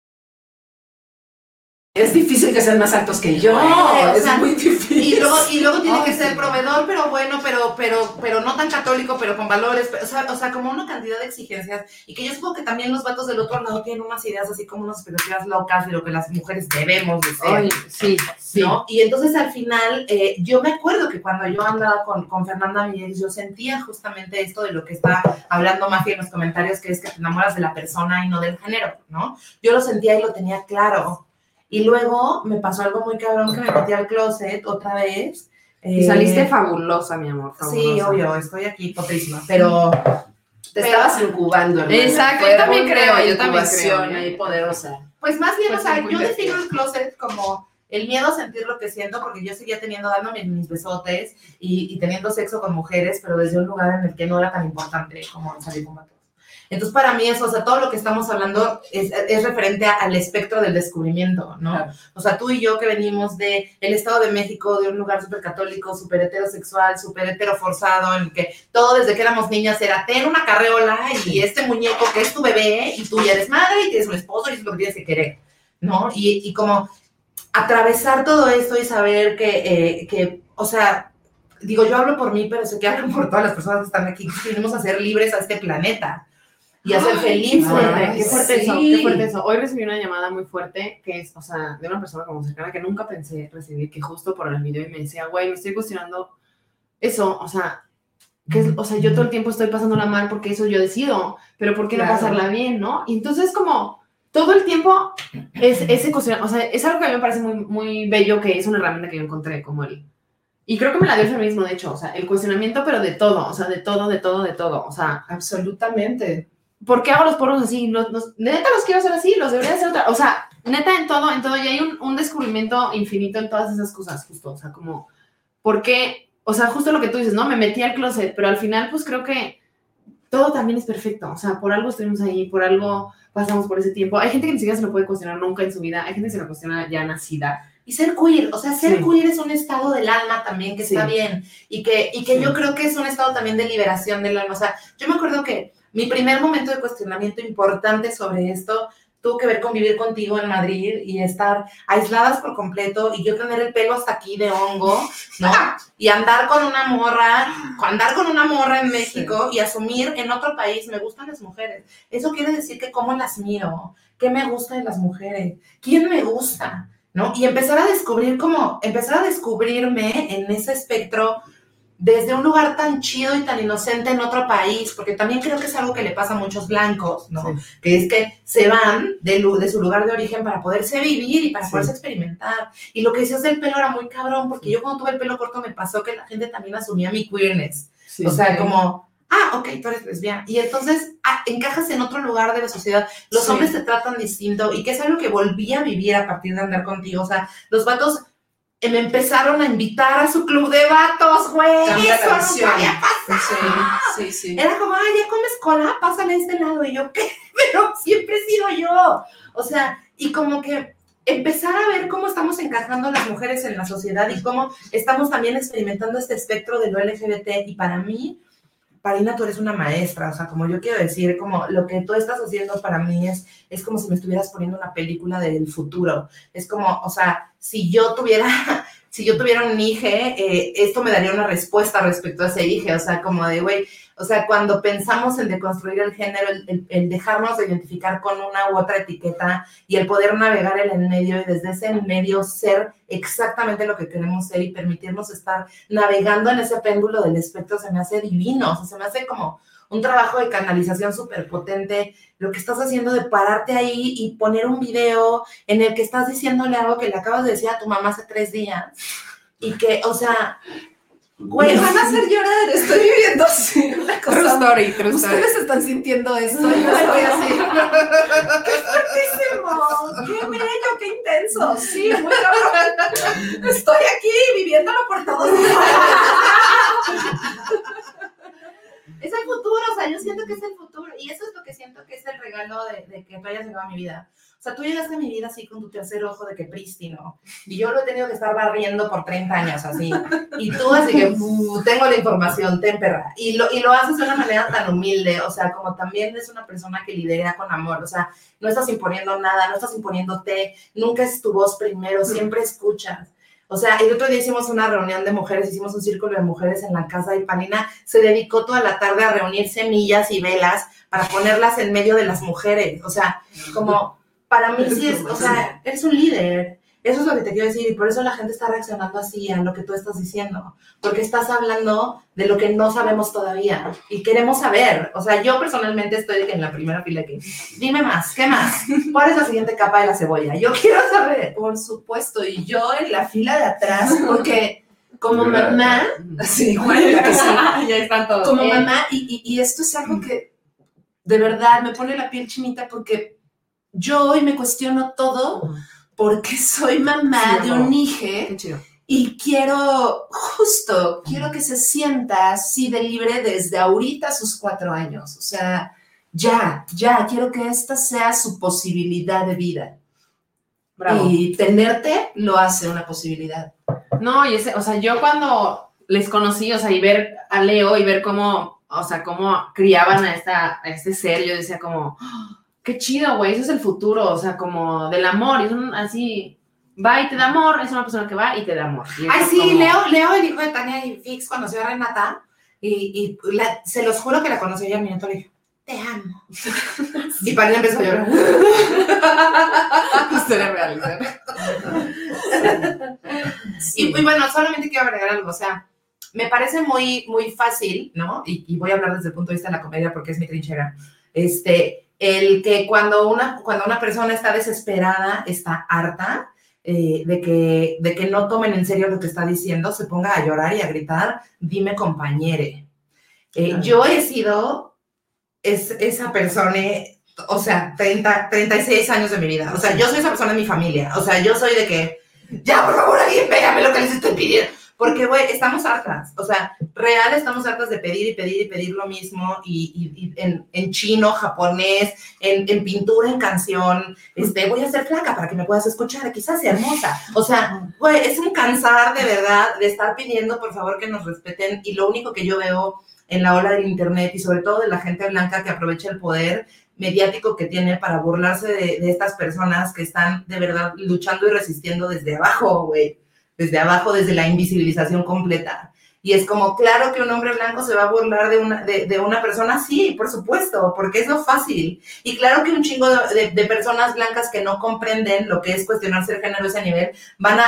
sean más altos que yo. Güey, o es sea, muy difícil. Y luego, y luego tiene Ay, que ser proveedor, pero bueno, pero, pero, pero no tan católico, pero con valores, pero, o, sea, o sea, como una cantidad de exigencias. Y que yo supongo que también los vatos del otro lado tienen unas ideas así como unas expectativas locas de lo que las mujeres debemos de ser. Ay, sí, sí. ¿no? Y entonces al final, eh, yo me acuerdo que cuando yo andaba con, con Fernanda Miguel, yo sentía justamente esto de lo que está hablando Mafia en los comentarios, que es que te enamoras de la persona y no del género, ¿no? Yo lo sentía y lo tenía claro. Y luego me pasó algo muy cabrón que me metí al closet otra vez. Y eh, saliste fabulosa, mi amor. Sí, obvio, estoy aquí potrísima, pero Te estabas incubando, hermana. Exacto, yo también creo, yo también creo. ahí poderosa. Pues más bien, Pues o sea, sí, muy yo defino el closet como el miedo a sentir lo que siento, porque yo seguía teniendo, dándome mis besotes y, y teniendo sexo con mujeres, pero desde un lugar en el que no era tan importante como salir con vatos. Entonces, para mí eso, o sea, todo lo que estamos hablando es, es referente a- al espectro del descubrimiento, ¿no? Claro. O sea, tú y yo que venimos de el Estado de México, de un lugar súper católico, súper heterosexual, súper heteroforzado, en el que todo desde que éramos niñas era ten una carreola y este muñeco que es tu bebé y tú ya eres madre y tienes un esposo y es lo que tienes que querer, ¿no? Y, y como atravesar todo esto y saber que, eh, que, o sea, digo, yo hablo por mí, pero sé que hablo por todas las personas que están aquí, que venimos a ser libres a este planeta y a ser Qué fuerte, Ay, qué fuerte eso, sí. qué fuerte eso. Hoy recibí una llamada muy fuerte que es, o sea, de una persona como cercana que nunca pensé recibir, que justo por el video y me decía, güey, me estoy cuestionando eso, o sea, que es, o sea, yo todo el tiempo estoy pasándola mal porque eso yo decido, pero ¿por qué no Claro. pasarla bien, no? Y entonces como todo el tiempo es ese cuestionamiento, o sea, es algo que a mí me parece muy, muy bello, que es una herramienta que yo encontré, como el... Y creo que me la dio el feminismo, de hecho, o sea, el cuestionamiento, pero de todo, o sea, de todo, de todo, de todo, o sea, Absolutamente. ¿Por qué hago los poros así? Los, los- neta los quiero hacer así, los debería hacer otra. O sea, neta en todo, en todo, y hay un, un descubrimiento infinito en todas esas cosas, justo. O sea, como, ¿por qué? O sea, justo lo que tú dices, ¿no? Me metí al closet, pero al final, pues creo que todo también es perfecto. O sea, por algo estuvimos ahí, por algo pasamos por ese tiempo. Hay gente que ni siquiera se lo puede cuestionar nunca en su vida, hay gente que se lo cuestiona ya nacida. Y ser queer, o sea, ser Sí. queer es un estado del alma también que Sí. está bien y que, y que Sí. yo creo que es un estado también de liberación del alma. O sea, yo me acuerdo que mi primer momento de cuestionamiento importante sobre esto tuvo que ver con vivir contigo en Madrid y estar aisladas por completo y yo tener el pelo hasta aquí de hongo, ¿no? Y andar con una morra, andar con una morra en México y asumir en otro país, me gustan las mujeres. Eso quiere decir que cómo las miro, qué me gusta de las mujeres, quién me gusta, ¿no? Y empezar a descubrir como, empezar a descubrirme en ese espectro desde un lugar tan chido y tan inocente en otro país, porque también creo que es algo que le pasa a muchos blancos, ¿no? Que es que se van de, de su lugar de origen para poderse vivir y para Sí. poderse experimentar. Y lo que decías del pelo era muy cabrón, porque yo cuando tuve el pelo corto me pasó que la gente también asumía mi queerness. o sea, como, ah, ok, tú eres lesbiana. Y entonces ah, encajas en otro lugar de la sociedad. Los Sí. hombres te tratan distinto y que es algo que volví a vivir a partir de andar contigo. O sea, los vatos me empezaron a invitar a su club de vatos, güey. Eso nunca visión. había pasado. Sí, sí, sí. Era como, ay, ya comes cola, pásale a este lado. Y yo, ¿qué? Pero siempre he sido yo. O sea, y como que empezar a ver cómo estamos encajando las mujeres en la sociedad y cómo estamos también experimentando este espectro de lo LGBT. Y para mí, Parina, tú eres una maestra, o sea, como yo quiero decir, como lo que tú estás haciendo para mí es, es como si me estuvieras poniendo una película del futuro. Es como, o sea, si yo tuviera, si yo tuviera un hijo, eh, esto me daría una respuesta respecto a ese hijo, o sea, como de, güey, o sea, cuando pensamos en deconstruir el género, el, el- el dejarnos de identificar con una u otra etiqueta y el poder navegar en el medio y desde ese medio ser exactamente lo que queremos ser y permitirnos estar navegando en ese péndulo del espectro se me hace divino, o sea, se me hace como un trabajo de canalización súper potente, lo que estás haciendo de pararte ahí y poner un video en el que estás diciéndole algo que le acabas de decir a tu mamá hace tres días y que, o sea, güey, Me van a hacer llorar, estoy viviendo así una True cosa. story, true story. Ustedes están sintiendo esto, yo estoy así. ¡Qué fuertísimo! ¡Qué bello, qué intenso! Sí, muy cabrón. Estoy aquí viviéndolo por todos es el futuro, o sea, yo siento que es el futuro y eso es lo que siento que es el regalo de, de que tú hayas llegado a mi vida. O sea, tú llegaste a mi vida así con tu tercer ojo de que prístino y yo lo he tenido que estar barriendo por 30 años así. Y tú así que "Uh, tengo la información, ten perra. Y lo, y lo haces de una manera tan humilde, o sea, como también es una persona que lidera con amor, o sea, no estás imponiendo nada, no estás imponiéndote, nunca es tu voz primero, siempre escuchas. O sea, el otro día hicimos una reunión de mujeres, hicimos un círculo de mujeres en la casa y Panina se dedicó toda la tarde a reunir semillas y velas para ponerlas en medio de las mujeres. O sea, como para mí sí es, o sea, eres un líder. Eso es lo que te quiero decir y por eso la gente está reaccionando así a lo que tú estás diciendo, porque estás hablando de lo que no sabemos todavía y queremos saber. O sea, yo personalmente estoy en la primera fila que, dime más, ¿qué más? ¿Cuál es la siguiente capa de la cebolla? Yo quiero saber. Por supuesto, y yo en la fila de atrás, porque como mamá, sí, güey, que sí. ya están todos. como mamá, y, y- y esto es algo que de verdad me pone la piel chinita porque yo hoy me cuestiono todo porque soy mamá Sí, de un hijo y quiero, justo, quiero que se sienta así de libre desde ahorita a sus cuatro años. O sea, ya, ya, quiero que esta sea su posibilidad de vida. Bravo. Y tenerte lo hace una posibilidad. No, y ese, o sea, yo cuando les conocí, o sea, y ver a Leo y ver cómo, o sea, cómo criaban a, esta, a este ser, yo decía como, "Ah, qué chido, güey, eso es el futuro, o sea, como del amor, y es un, así, va y te da amor, es una persona que va y te da amor. Ay, sí, como- Leo, Leo, el hijo de Tania y Fix, conoció a Renata y, y la- se los juro que la conocí y al minuto le dije, te amo. Y Panina empezó a llorar. Historia real, ¿verdad? Y, y bueno, solamente quiero agregar algo, o sea, me parece muy, muy fácil, ¿no? Y, y voy a hablar desde el punto de vista de la comedia porque es mi trinchera. Este, el que cuando una, cuando una persona está desesperada, está harta eh, de, que, de que no tomen en serio lo que está diciendo, se ponga a llorar y a gritar, dime compañere. Eh. Yo he sido es, esa persona, o sea, 30, 36 años de mi vida. O sea, yo soy esa persona en mi familia. O sea, yo soy de que, ya, por favor, alguien pégame lo que les estoy pidiendo. Porque, güey, estamos hartas. O sea, real estamos hartas de pedir y pedir y pedir lo mismo. Y, en, chino, japonés, en, pintura, en canción. Este, voy a ser flaca para que me puedas escuchar. Quizás sea hermosa. O sea, güey, es un cansar de verdad de estar pidiendo, por favor, que nos respeten. Y lo único que yo veo en la ola del internet y sobre todo de la gente blanca que aprovecha el poder mediático que tiene para burlarse de estas personas que están de verdad luchando y resistiendo desde abajo, güey, desde abajo, desde la invisibilización completa. Y es como, claro que un hombre blanco se va a burlar de una, de, de una persona, sí, por supuesto, porque es lo fácil. Y claro que un chingo de, de- personas blancas que no comprenden lo que es cuestionarse el género a ese nivel, van a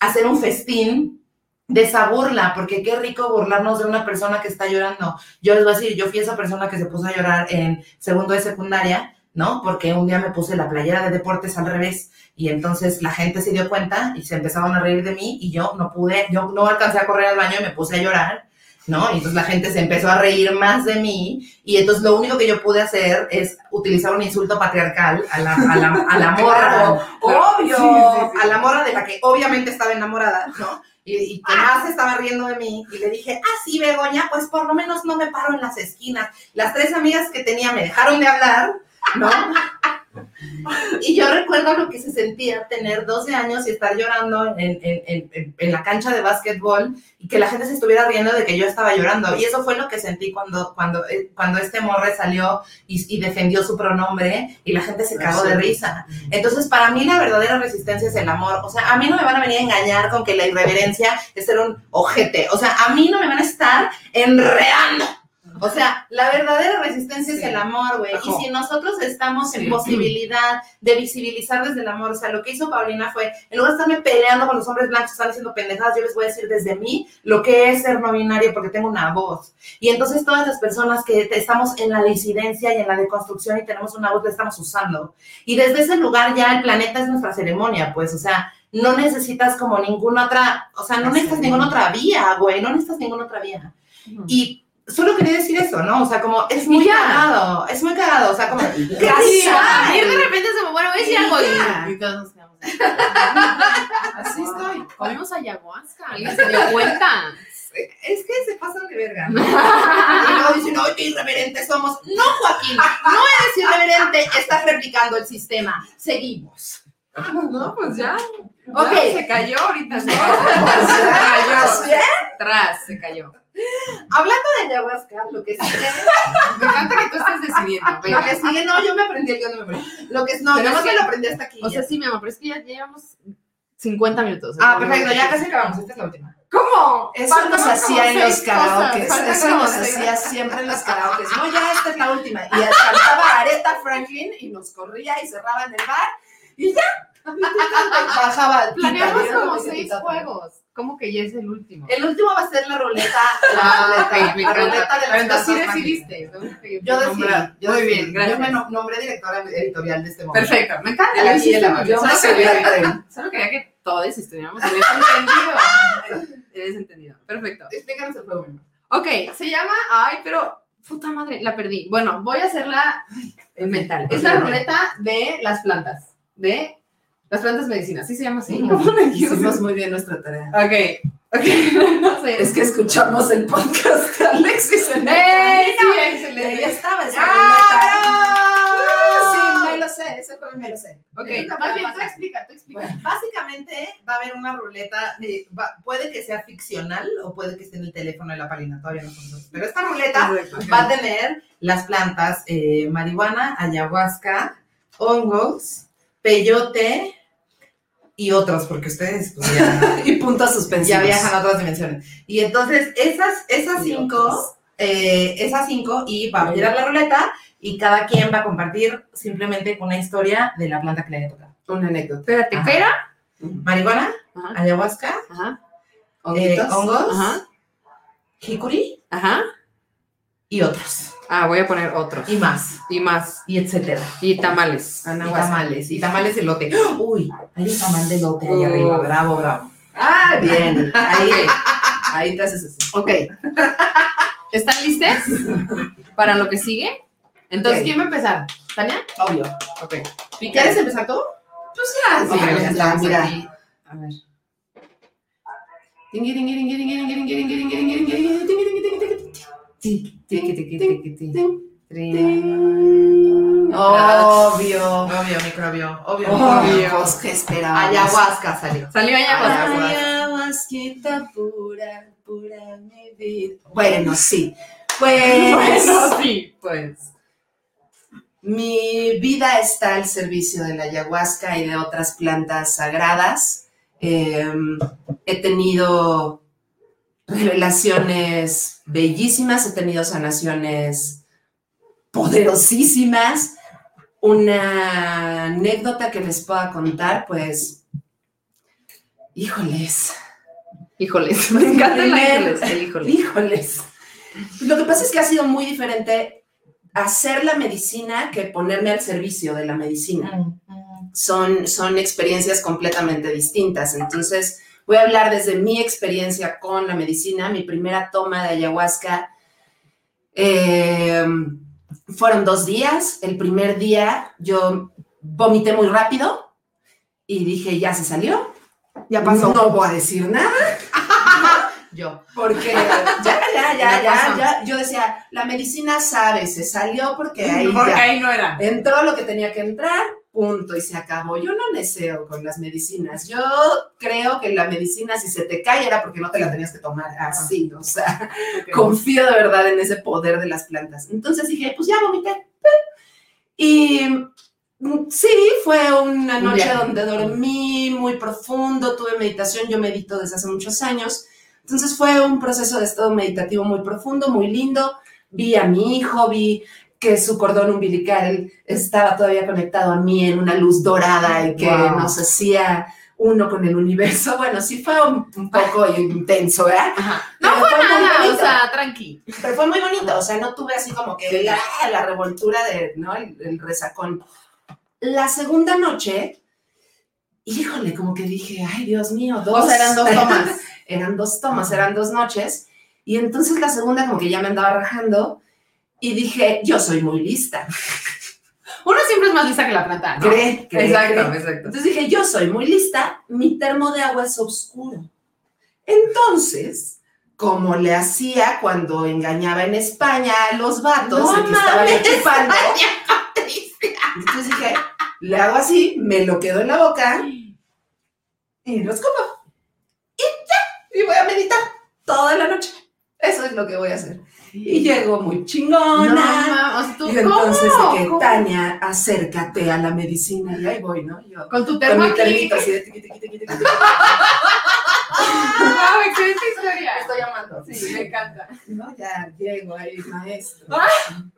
hacer un festín de esa burla, porque qué rico burlarnos de una persona que está llorando. Yo les voy a decir, yo fui esa persona que se puso a llorar en segundo de secundaria, ¿no? Porque un día me puse la playera de deportes al revés y entonces la gente se dio cuenta y se empezaban a reír de mí y yo no pude, yo no alcancé a correr al baño y me puse a llorar, ¿no? Y entonces la gente se empezó a reír más de mí y entonces lo único que yo pude hacer es utilizar un insulto patriarcal a la, a la, a la morra, obvio, Sí, sí, sí. a la morra de la que obviamente estaba enamorada, ¿no? Y, y que más se estaba riendo de mí y le dije, ah, sí, Begoña, pues por lo menos no me paro en las esquinas. Las tres amigas que tenía me dejaron de hablar, ¿no? y yo recuerdo lo que se sentía tener 12 años y estar llorando en, en- en- la cancha de básquetbol y que la gente se estuviera riendo de que yo estaba llorando. Y eso fue lo que sentí cuando, cuando, eh, cuando este morre salió y, y defendió su pronombre y la gente se cagó de risa. Entonces, para mí la verdadera resistencia es el amor. O sea, a mí no me van a venir a engañar con que la irreverencia es ser un ojete. O sea, a mí no me van a estar enreando. O sea, la verdadera resistencia es el amor, güey. Y si nosotros estamos en posibilidad de visibilizar desde el amor, o sea, lo que hizo Paulina fue, en lugar de estarme peleando con los hombres blancos que están haciendo pendejadas, yo les voy a decir desde mí lo que es ser no binario porque tengo una voz. Y entonces todas las personas que estamos en la disidencia y en la deconstrucción y tenemos una voz, la estamos usando. Y desde ese lugar ya el planeta es nuestra ceremonia, pues, o sea, no necesitas como ninguna otra, o sea, no necesitas ninguna otra vía, güey, no necesitas ninguna otra vía. Y solo quería decir eso, ¿no? O sea, como es muy ya. cagado, es muy cagado, o sea, como Sí, casual. a mí de repente se me, bueno, voy a decir Y algo ya. y, y todos nos quedamos así. Estoy. Comimos ayahuasca, alguien se dio cuenta. Es que se pasan de verga. ¿no? Y luego dicen, ¡ay, qué irreverentes somos! No, Joaquín, no eres irreverente, estás replicando el sistema. Seguimos. No, pues ya. Ok. Ya, se cayó ahorita. Se ¿Así cayó. Tras, se cayó. Hablando de ayahuasca, lo que sigue, Me encanta que tú estés decidiendo. lo que sigue, no, yo me aprendí el guion de memoria. Lo que no, Pero yo es me lo aprendí hasta aquí. O sea, sí, mi amor, pero es que ya llevamos 50 minutos. ah, perfecto, ya casi acabamos. Esta es la última. ¿Cómo? Eso nos hacía en los karaoke. cosas, faltan Eso nos hacía siempre en los karaoke. No, ya esta es la última. Y cantaba Aretha Franklin y nos corría y cerraba en el bar y ya. Bajaba Planeamos como seis juegos. ¿Cómo que ya es el último? El último va a ser la ruleta. La Ah, ruleta, la de Pero las entonces sí decidiste. Yo decidí. Yo Muy decidí. bien, gracias. Yo me no- nombré directora editorial de este momento. Perfecto, me encanta. La muy bien. Yo Solo quería-. Solo quería que todos estuviéramos en ese entendido. Entendido. Perfecto. Explícanos el. Memo. Ok, se llama. Ay, pero. Puta madre, la perdí. Bueno, voy a hacerla en mental. Es la ruleta de las plantas. De las plantas medicinas. ¿Sí se llama así? ¿Cómo le Hicimos muy bien nuestra tarea. Ok, ok. no sé. Es que escuchamos el podcast de Alexis en. Sí, Ahí excelente. estaba esa ¡Ah! Sí, me lo sé, ese juego me lo sé. Ok, Más bien, tú explica, tú explica. Básicamente va a haber una ruleta, va- puede que sea ficcional o puede que esté en el teléfono de la palina, todavía no sabemos. Pero esta ruleta va a tener las plantas eh, marihuana, ayahuasca, hongos, peyote y otros, porque ustedes pues, ya, Y puntos ya suspensivos. viajan a otras dimensiones. Y entonces esas, esas Y cinco, eh, esas cinco, y va a girar la ruleta y cada quien va a compartir simplemente una historia de la planta que le haya tocado. Una anécdota. Espérate, Ajá. ¿pera? Marihuana, Ajá. ayahuasca, Ajá. eh, hongos, Ajá. jicuri Ajá. Y otros. Ah, voy a poner otros. Y más. Y más. Y etcétera. Y tamales. Y tamales. Y tamales de lote. Uy, hay un tamal de lote ahí arriba. Oh. Bravo, bravo. Ah, bien. Ahí, ahí te haces así. Ok. ¿Están listas para lo que sigue? Entonces. ¿quién va a empezar? ¿Tania? Obvio. Ok. ¿Quieres empezar tú? Pues ya, sí, ya ya, estamos mira. aquí. A ver. Tiqui, tiqui, tiqui, tiqui. Obvio. Obvio, microbio. Obvio, microbio. Pues, ¿qué esperabas? Ayahuasca salió. Salió ayahuasca. Ayahuasquita pura, pura mi vida. Bueno, sí. Pues, Bueno, sí, pues. mi vida está al servicio de la ayahuasca y de otras plantas sagradas. Eh, he tenido revelaciones bellísimas, he tenido sanaciones poderosísimas. Una anécdota que les pueda contar, pues, híjoles, Híjoles, me encanta híjoles. el híjoles. híjoles. Lo que pasa es que ha sido muy diferente hacer la medicina que ponerme al servicio de la medicina. Son, son experiencias completamente distintas. Entonces, voy a hablar desde mi experiencia con la medicina. Mi primera toma de ayahuasca eh, fueron dos días. El primer día yo vomité muy rápido y dije, ya se salió. Ya pasó. No voy a decir nada. Yo. Porque ya, ya, ya, Ya ya, yo decía, la medicina sabe, se salió porque ahí Porque ya ahí no era. entró lo que tenía que entrar, punto y se acabó. Yo no deseo con las medicinas. Yo creo que la medicina, si se te cae, era porque no te la tenías que tomar así. O sea, Ok. confío de verdad en ese poder de las plantas. Entonces dije, pues ya vomité. Y mm, sí, fue una Un noche donde dormí muy profundo, tuve meditación, yo medito desde hace muchos años. Entonces fue un proceso de estado meditativo muy profundo, muy lindo. Vi a mi hijo, vi que su cordón umbilical estaba todavía conectado a mí en una luz dorada y que Wow. nos hacía uno con el universo. Bueno, sí fue un, un poco intenso, ¿verdad? Ajá. No fue muy nada, o sea, tranqui. Pero fue muy bonito, o sea, no tuve así como que la, la revoltura de, ¿no? El, el resacón. La segunda noche, híjole, como que dije, ay, Dios mío, dos. O sea, eran dos tomas. eran dos tomas, eran dos noches. Y entonces la segunda como que ya me andaba rajando y dije, yo soy muy lista. Uno siempre es más lista que la planta, ¿no? Cree, cree, Exacto, cree. exacto. Entonces dije, yo soy muy lista, mi termo de agua es oscuro. Entonces, como le hacía cuando engañaba en España a los vatos No que chupando, entonces dije, le hago así, me lo quedo en la boca y lo escupo. Y ya, y voy a meditar toda la noche. Eso es lo que voy a hacer. Y llego muy chingona. tú, y entonces ¿cómo? dije, ¿Cómo? Tania, acércate a la medicina. Y ahí voy, ¿no? Yo, Con tu con termo mi aquí. termito así de tiqui, tiqui, tiqui, tiqui, tiqui. Wow, excelente historia. Estoy llamando. Sí, me encanta. No, ya llego ahí, maestro.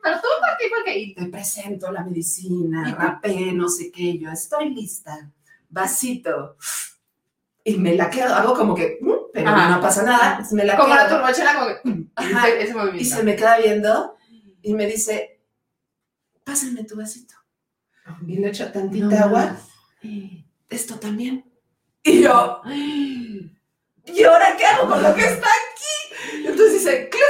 Pero tú. ¿Por qué? Te presento la medicina, rapé, no sé qué. Yo estoy lista. Vasito. Y me la quedo, hago como que, mm, pero Ajá. no pasa nada. Me la Como la quedo. turbachela, como que... Ajá. Ese, ese Y se me queda viendo y me dice, pásame tu vasito. Y le echo tantita No agua. Esto también. Y yo, ¿y ahora qué hago con lo que está aquí? Entonces dice, ¡cluc!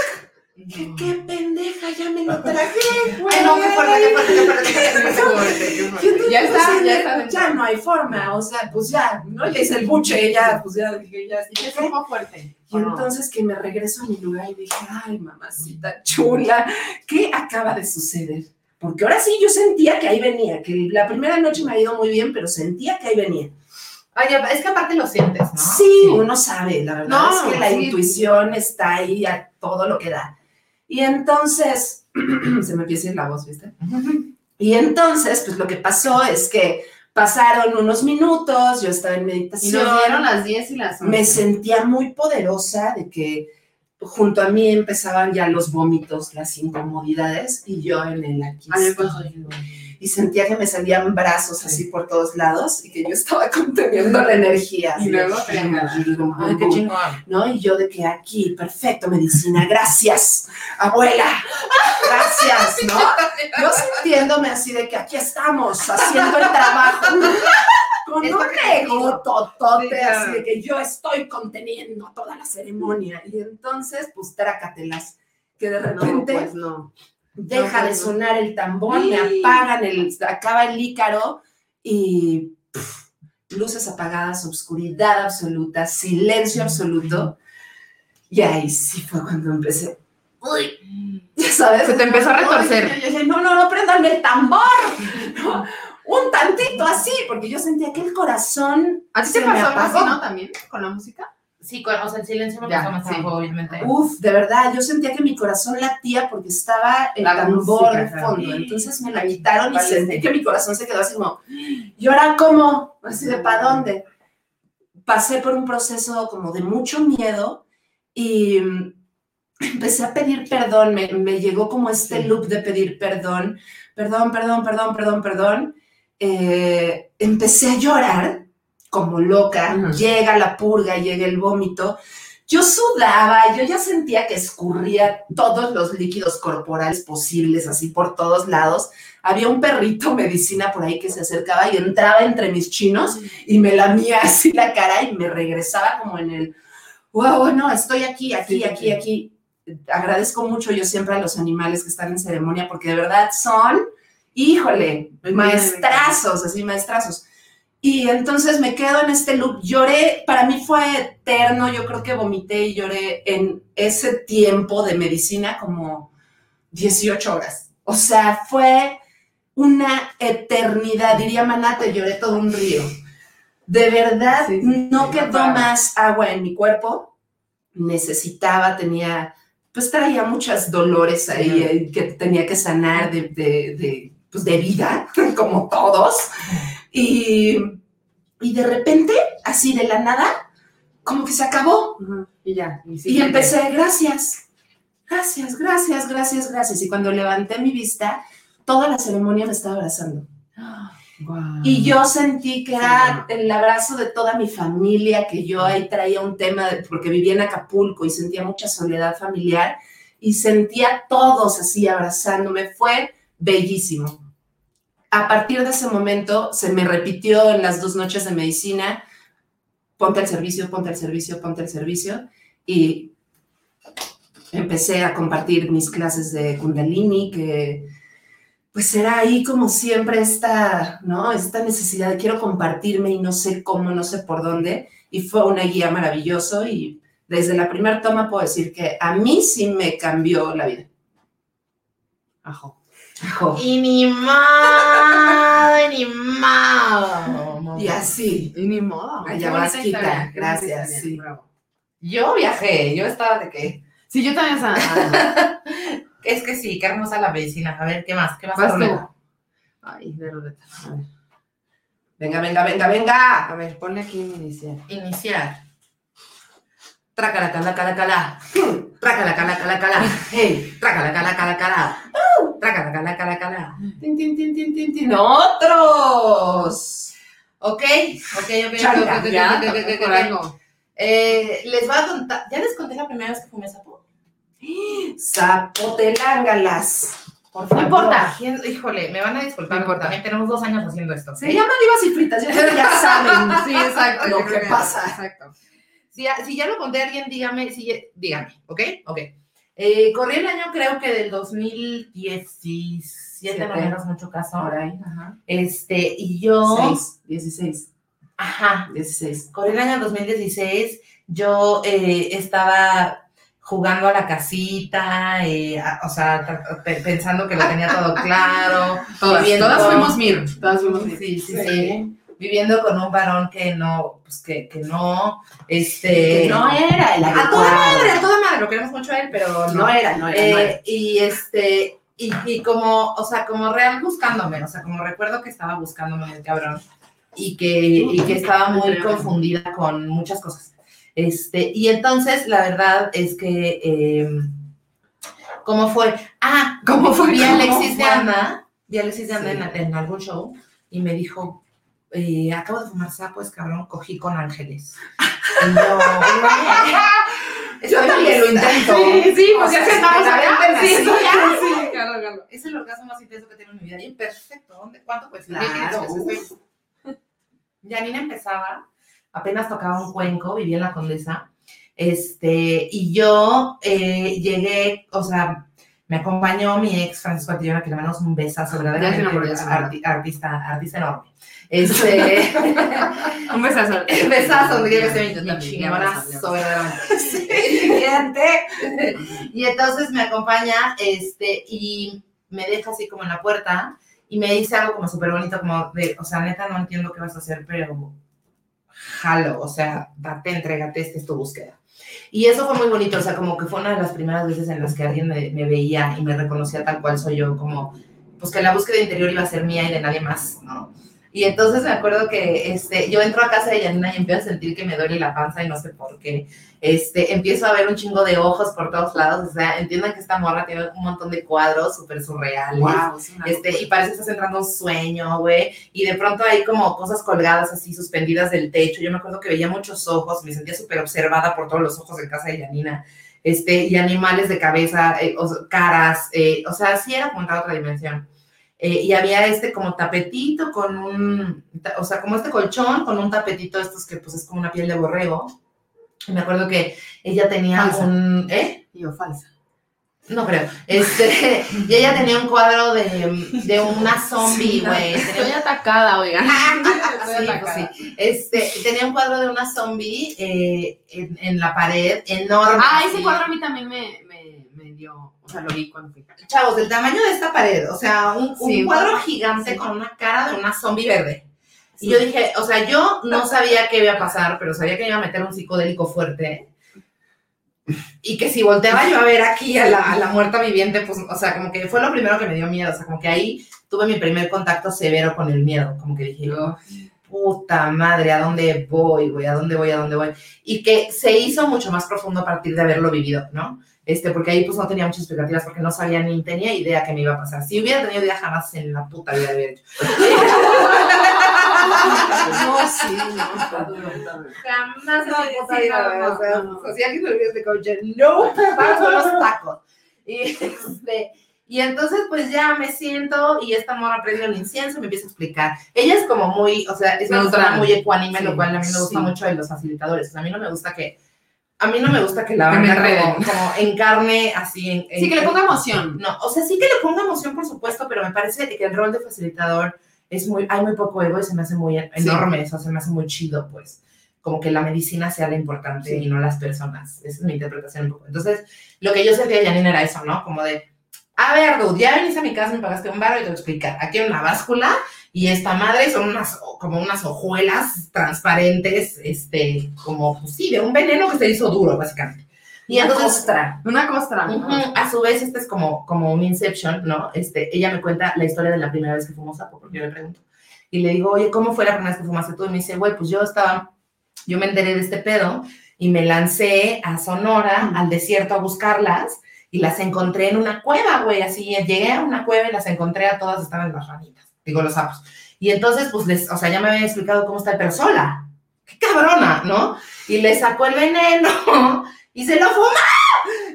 ¿Qué, qué pendeja, ya me lo traje, güey. Ay, no, qué fuerte, qué fuerte, qué fuerte, fuerte, Ya está, pues, ya está. ya no hay forma, o sea, pues ya, ¿no? Le hice el buche, ya, pues ya dije, ya, Y es poco fuerte. Y entonces que me regreso a mi lugar y dije, ay, mamacita chula, ¿qué acaba de suceder? Porque ahora sí yo sentía que ahí venía, que la primera noche me ha ido muy bien, pero sentía que ahí venía. Oye, es que aparte lo sientes, ¿no? Sí, uno sabe, la verdad No, es que la sí. intuición está ahí a todo lo que da. Y entonces, se me empieza a ir la voz, ¿viste? Y entonces, pues lo que pasó es que pasaron unos minutos, yo estaba en Y meditación. nos dieron las 10 y las 11. me sentía muy poderosa de que junto a mí empezaban ya los vómitos, las incomodidades y yo en el aquí. A mí me estoy. pasó igual. Y sentía que me salían brazos así por todos lados y que yo estaba conteniendo la energía. Y luego chingón. ¿no? Y yo de que aquí, perfecto, medicina, gracias, abuela, gracias, ¿no? Yo sintiéndome así de que aquí estamos, haciendo el trabajo, con Es un ego totote, Sí, así de que yo estoy conteniendo toda la ceremonia. Y entonces, pues, trácatelas, que de No, repente pues no. deja no, de pues, sonar el tambor, me apagan el, acaba el ícaro y luces apagadas, oscuridad absoluta, silencio absoluto. Y ahí sí fue cuando empecé. Uy, ya sabes. Se te empezó a retorcer. Yo dije, no, no, no, préndanme el tambor. No, un tantito así, porque yo sentía que el corazón. ¿A ti te pasó algo así, no? También, con la música. Sí, con- o sea, el silencio me Ya, pasó más sí. obviamente. Uf, de verdad, yo sentía que mi corazón latía porque estaba el La tambor de fondo. Entonces me la quitaron y Vale, sentí sí. que mi corazón se quedó así como, ¿y ahora cómo? Así de, ¿para dónde? Pasé por un proceso como de mucho miedo y empecé a pedir perdón. Me, me llegó como este Sí. loop de pedir perdón, perdón, perdón, perdón, perdón, perdón. Eh, empecé a llorar como loca, llega la purga, llega el vómito. Yo sudaba, yo ya sentía que escurría todos los líquidos corporales posibles, así por todos lados. Había un perrito medicina por ahí que se acercaba y entraba entre mis chinos y me lamía así la cara y me regresaba como en el, wow, no, estoy aquí, aquí, Sí, aquí, sí. aquí. Agradezco mucho yo siempre a los animales que están en ceremonia porque de verdad son, híjole, maestrazos, así maestrazos. Y entonces me quedo en este loop, lloré, para mí fue eterno, yo creo que vomité y lloré en ese tiempo de medicina como 18 horas. O sea, fue una eternidad. Diría Maná, te lloré todo un río. De verdad, Sí, sí, no sí, quedó más agua en mi cuerpo. Necesitaba, tenía, pues traía muchos dolores ahí eh, que tenía que sanar de, de, de, pues, de vida, como todos. Y, y de repente, así de la nada, como que se acabó. Y ya. Y sí, empecé, gracias, gracias, gracias, gracias, gracias. Y cuando levanté mi vista, toda la ceremonia me estaba abrazando. Y yo sentí que era el abrazo de toda mi familia, que yo ahí traía un tema, de- porque vivía en Acapulco y sentía mucha soledad familiar, y sentía a todos así abrazándome. Fue bellísimo. A partir de ese momento se me repitió en las dos noches de medicina, ponte al servicio, ponte al servicio, ponte al servicio, y empecé a compartir mis clases de kundalini, que pues era ahí como siempre esta, ¿no? Esta necesidad de quiero compartirme y no sé cómo, no sé por dónde, y fue una guía maravilloso y desde la primera toma puedo decir que a mí sí me cambió la vida. Ajo. Y ni modo, ni modo. Y así. Y ni modo. Qué bonita vas, Quita. qué Gracias, historia, sí. bravo. Yo viajé, yo estaba de que. Sí, yo también estaba. Es que sí, qué hermosa la medicina. A ver, ¿qué más? ¿Qué más? Ay, de ruleta. A ver. Venga, venga, venga, venga. A ver, ponle aquí mi inicial. Iniciar. Trácala, cala, cala, cala. Trácala, cala, cala, cala. Hey. Trácala, cala, cala, cala. Trácala, cala, cala, cala. Tin, tin, tin, tin, tin, tin. Otros. Ok, ok, ok, ok, Changa, ok, ok, Ya, ok, ok, ok, por ok. algo. Eh, les voy a contar. ¿Ya les conté la primera vez que fumé sapo? Zapotelángalas. Por No favor. importa. ¿quién- Híjole, me van a disculpar. No importa. También tenemos dos años haciendo esto. Se llaman vivas y fritas, ya, ya saben. Sí, exacto. Lo que pasa. Exacto. Si ya, si ya lo conté a alguien, dígame, si, ya- dígame, ¿ok? Ok. Eh, corrí el año creo que del 2017, no me hagas mucho caso. Por ahí, ajá. Este, y yo, Seis, 16, ajá, 16. corrí el año 2016, yo eh, estaba jugando a la casita, eh, a- o sea, pensando que lo tenía todo claro. Todas, todas fuimos Mir. Todas fuimos Mir. Sí, sí, sí. Viviendo con un varón que no, pues que, que no, este... Que no era el A toda adecuado. madre, a toda madre, lo queremos mucho a él, pero no. No era, no era, no era. Eh, y este, y, y como, o sea, como real buscándome, o sea, como recuerdo que estaba buscándome el cabrón y que, y que estaba muy confundida con muchas cosas. Este, y entonces, la verdad es que, eh, ¿cómo fue? Ah, ¿Cómo fue? vi a ¿Cómo Alexis de? Anda, vi a Alexis de Sí. en, en algún show y me dijo, eh, acabo de fumar sapos, cabrón, cogí con ángeles. Y yo, "Güey, Yo también lo intento. Sí, sí, O porque sea, es que estamos Sí, sí, ya, sí, claro, claro. Es el orgasmo más intenso que tengo en mi vida. Y perfecto. ¿Dónde, ¿Cuánto cuesta? Claro. Janina empezaba, apenas tocaba un cuenco, vivía en la Condesa. Este, y yo eh, llegué, o sea, me acompañó mi ex Francisco Antillona, que le mandamos un besazo, verdaderamente arti- artista, artista enorme. Este, Un besazo. besazo, donde quiera que chingonazo, besazo, verdaderamente. Y entonces me acompaña, este, y me deja así como en la puerta y me dice algo como súper bonito, como de, o sea, neta, no entiendo qué vas a hacer, pero jalo, o sea, date, entrégate, esta es tu búsqueda. Y eso fue muy bonito, o sea, como que fue una de las primeras veces en las que alguien me, veía y me reconocía tal cual soy yo, como, pues que la búsqueda interior iba a ser mía y de nadie más, ¿no? Y entonces me acuerdo que este, yo entro a casa de Yanina y empiezo a sentir que me duele la panza y no sé por qué. Este, empiezo a ver un chingo de ojos por todos lados, o sea, entiendan que esta morra tiene un montón de cuadros súper surreales. Wow, es Este, y parece que estás entrando a un sueño, güey. Y de pronto hay como cosas colgadas así, suspendidas del techo. Yo me acuerdo que veía muchos ojos, me sentía súper observada por todos los ojos en casa de Yanina. Este, y animales de cabeza, eh, o caras, eh, o sea, sí era como otra dimensión. Eh, y había este como tapetito con un, o sea, como este colchón con un tapetito estos que pues es como una piel de borrego. Y me acuerdo que ella tenía Falsa. un, ¿eh? Yo, falsa. No creo. Este, y ella tenía un cuadro de, de una zombie, güey. Estoy atacada, oigan. Sí, pues sí. Este, tenía un cuadro de una zombie eh, en, en la pared, enorme. Ah, ese así. cuadro a mí también me, me, me dio. o sea, lo vi cuando fui. Chavos, del tamaño de esta pared, o sea, un, cuadro gigante sí. con una cara de una zombie verde. Y yo dije, o sea, yo no sabía qué iba a pasar, pero sabía que iba a meter un psicodélico fuerte. Y que si volteaba yo a ver aquí a la, a la muerta viviente, pues, o sea, como que fue lo primero que me dio miedo. O sea, como que ahí tuve mi primer contacto severo con el miedo. Como que dije, Yo- puta madre, ¿a dónde voy, güey? ¿A dónde voy? ¿A dónde voy? Y que se hizo mucho más profundo a partir de haberlo vivido, ¿no? Este, porque ahí pues no tenía muchas expectativas porque no sabía ni tenía idea que me iba a pasar. Si hubiera tenido idea, jamás en la puta vida hubiera hecho. No, sí, no. Jamás en No, la puta vida, no, güey. no, O sea, si alguien me lo hubiese coche, no, vamos a los tacos. Y, este, y entonces, pues ya me siento y esta morra prende el incienso y me empieza a explicar. Ella es como muy, o sea, es una persona muy ecuánime, Sí, lo cual a mí me gusta sí. mucho de los facilitadores. O sea, a mí no me gusta que, a mí no me gusta que la banda como, como encarne así. En, Sí, que le ponga emoción. no, o sea, sí que le ponga emoción, por supuesto, pero me parece que el rol de facilitador es muy, hay muy poco ego y se me hace muy enorme, eso se me hace muy chido, pues, como que la medicina sea la importante Sí. y no las personas. Esa es mi interpretación un poco. Entonces, lo que yo sentía Janine era eso, ¿no? Como de, a ver, dude, ya viniste a mi casa, me pagaste un barro y te voy a explicar. Aquí hay una báscula y esta madre son unas, como unas hojuelas transparentes, este, como, pues sí, de un veneno que se hizo duro, básicamente. Y Una entonces, costra. Una costra. Ujú, A su vez, este es como, como un Inception, ¿no? Este, ella me cuenta la historia de la primera vez que fumó sapo, porque yo le pregunto. Y le digo, oye, ¿cómo fue la primera vez que fumaste tú? Y me dice, güey, pues yo estaba, yo me enteré de este pedo y me lancé a Sonora, al desierto, a buscarlas y las encontré en una cueva, güey, así, llegué a una cueva y las encontré a todas, estaban las ranitas, digo, los sapos. Y entonces, pues, les, o sea, ya me habían explicado cómo está el pero sola. ¡Qué cabrona, ¿no? Y le sacó el veneno y se lo fumó.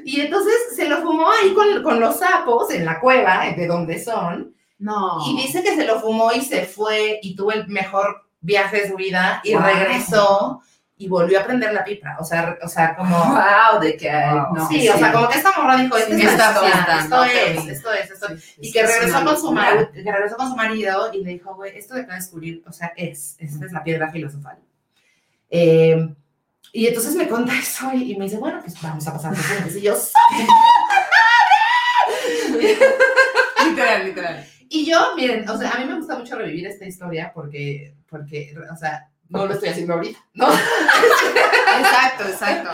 Y entonces se lo fumó ahí con, con los sapos en la cueva, de donde son. No. Y dice que se lo fumó y se fue y tuvo el mejor viaje de su vida y Wow. regresó y volvió a prender la pipa. O sea, o sea como... Wow, de que. Wow. no, sí, o sea, como que esta morra dijo, esta Sí, es historia, fiesta, esto ¿no? es, esto es, esto es. Sí, Y que es regresó con, su marido, que regresó con su marido y le dijo, güey, esto de acá de descubrir, o sea, es, esta es la piedra filosofal. Eh, y entonces me cuenta eso y, y me dice, bueno, pues vamos a pasar por. Y yo, Literal, literal. Y yo, miren, o sea, a mí me gusta mucho revivir esta historia porque, porque, o sea, no lo estoy haciendo ahorita, ¿no? Exacto, exacto.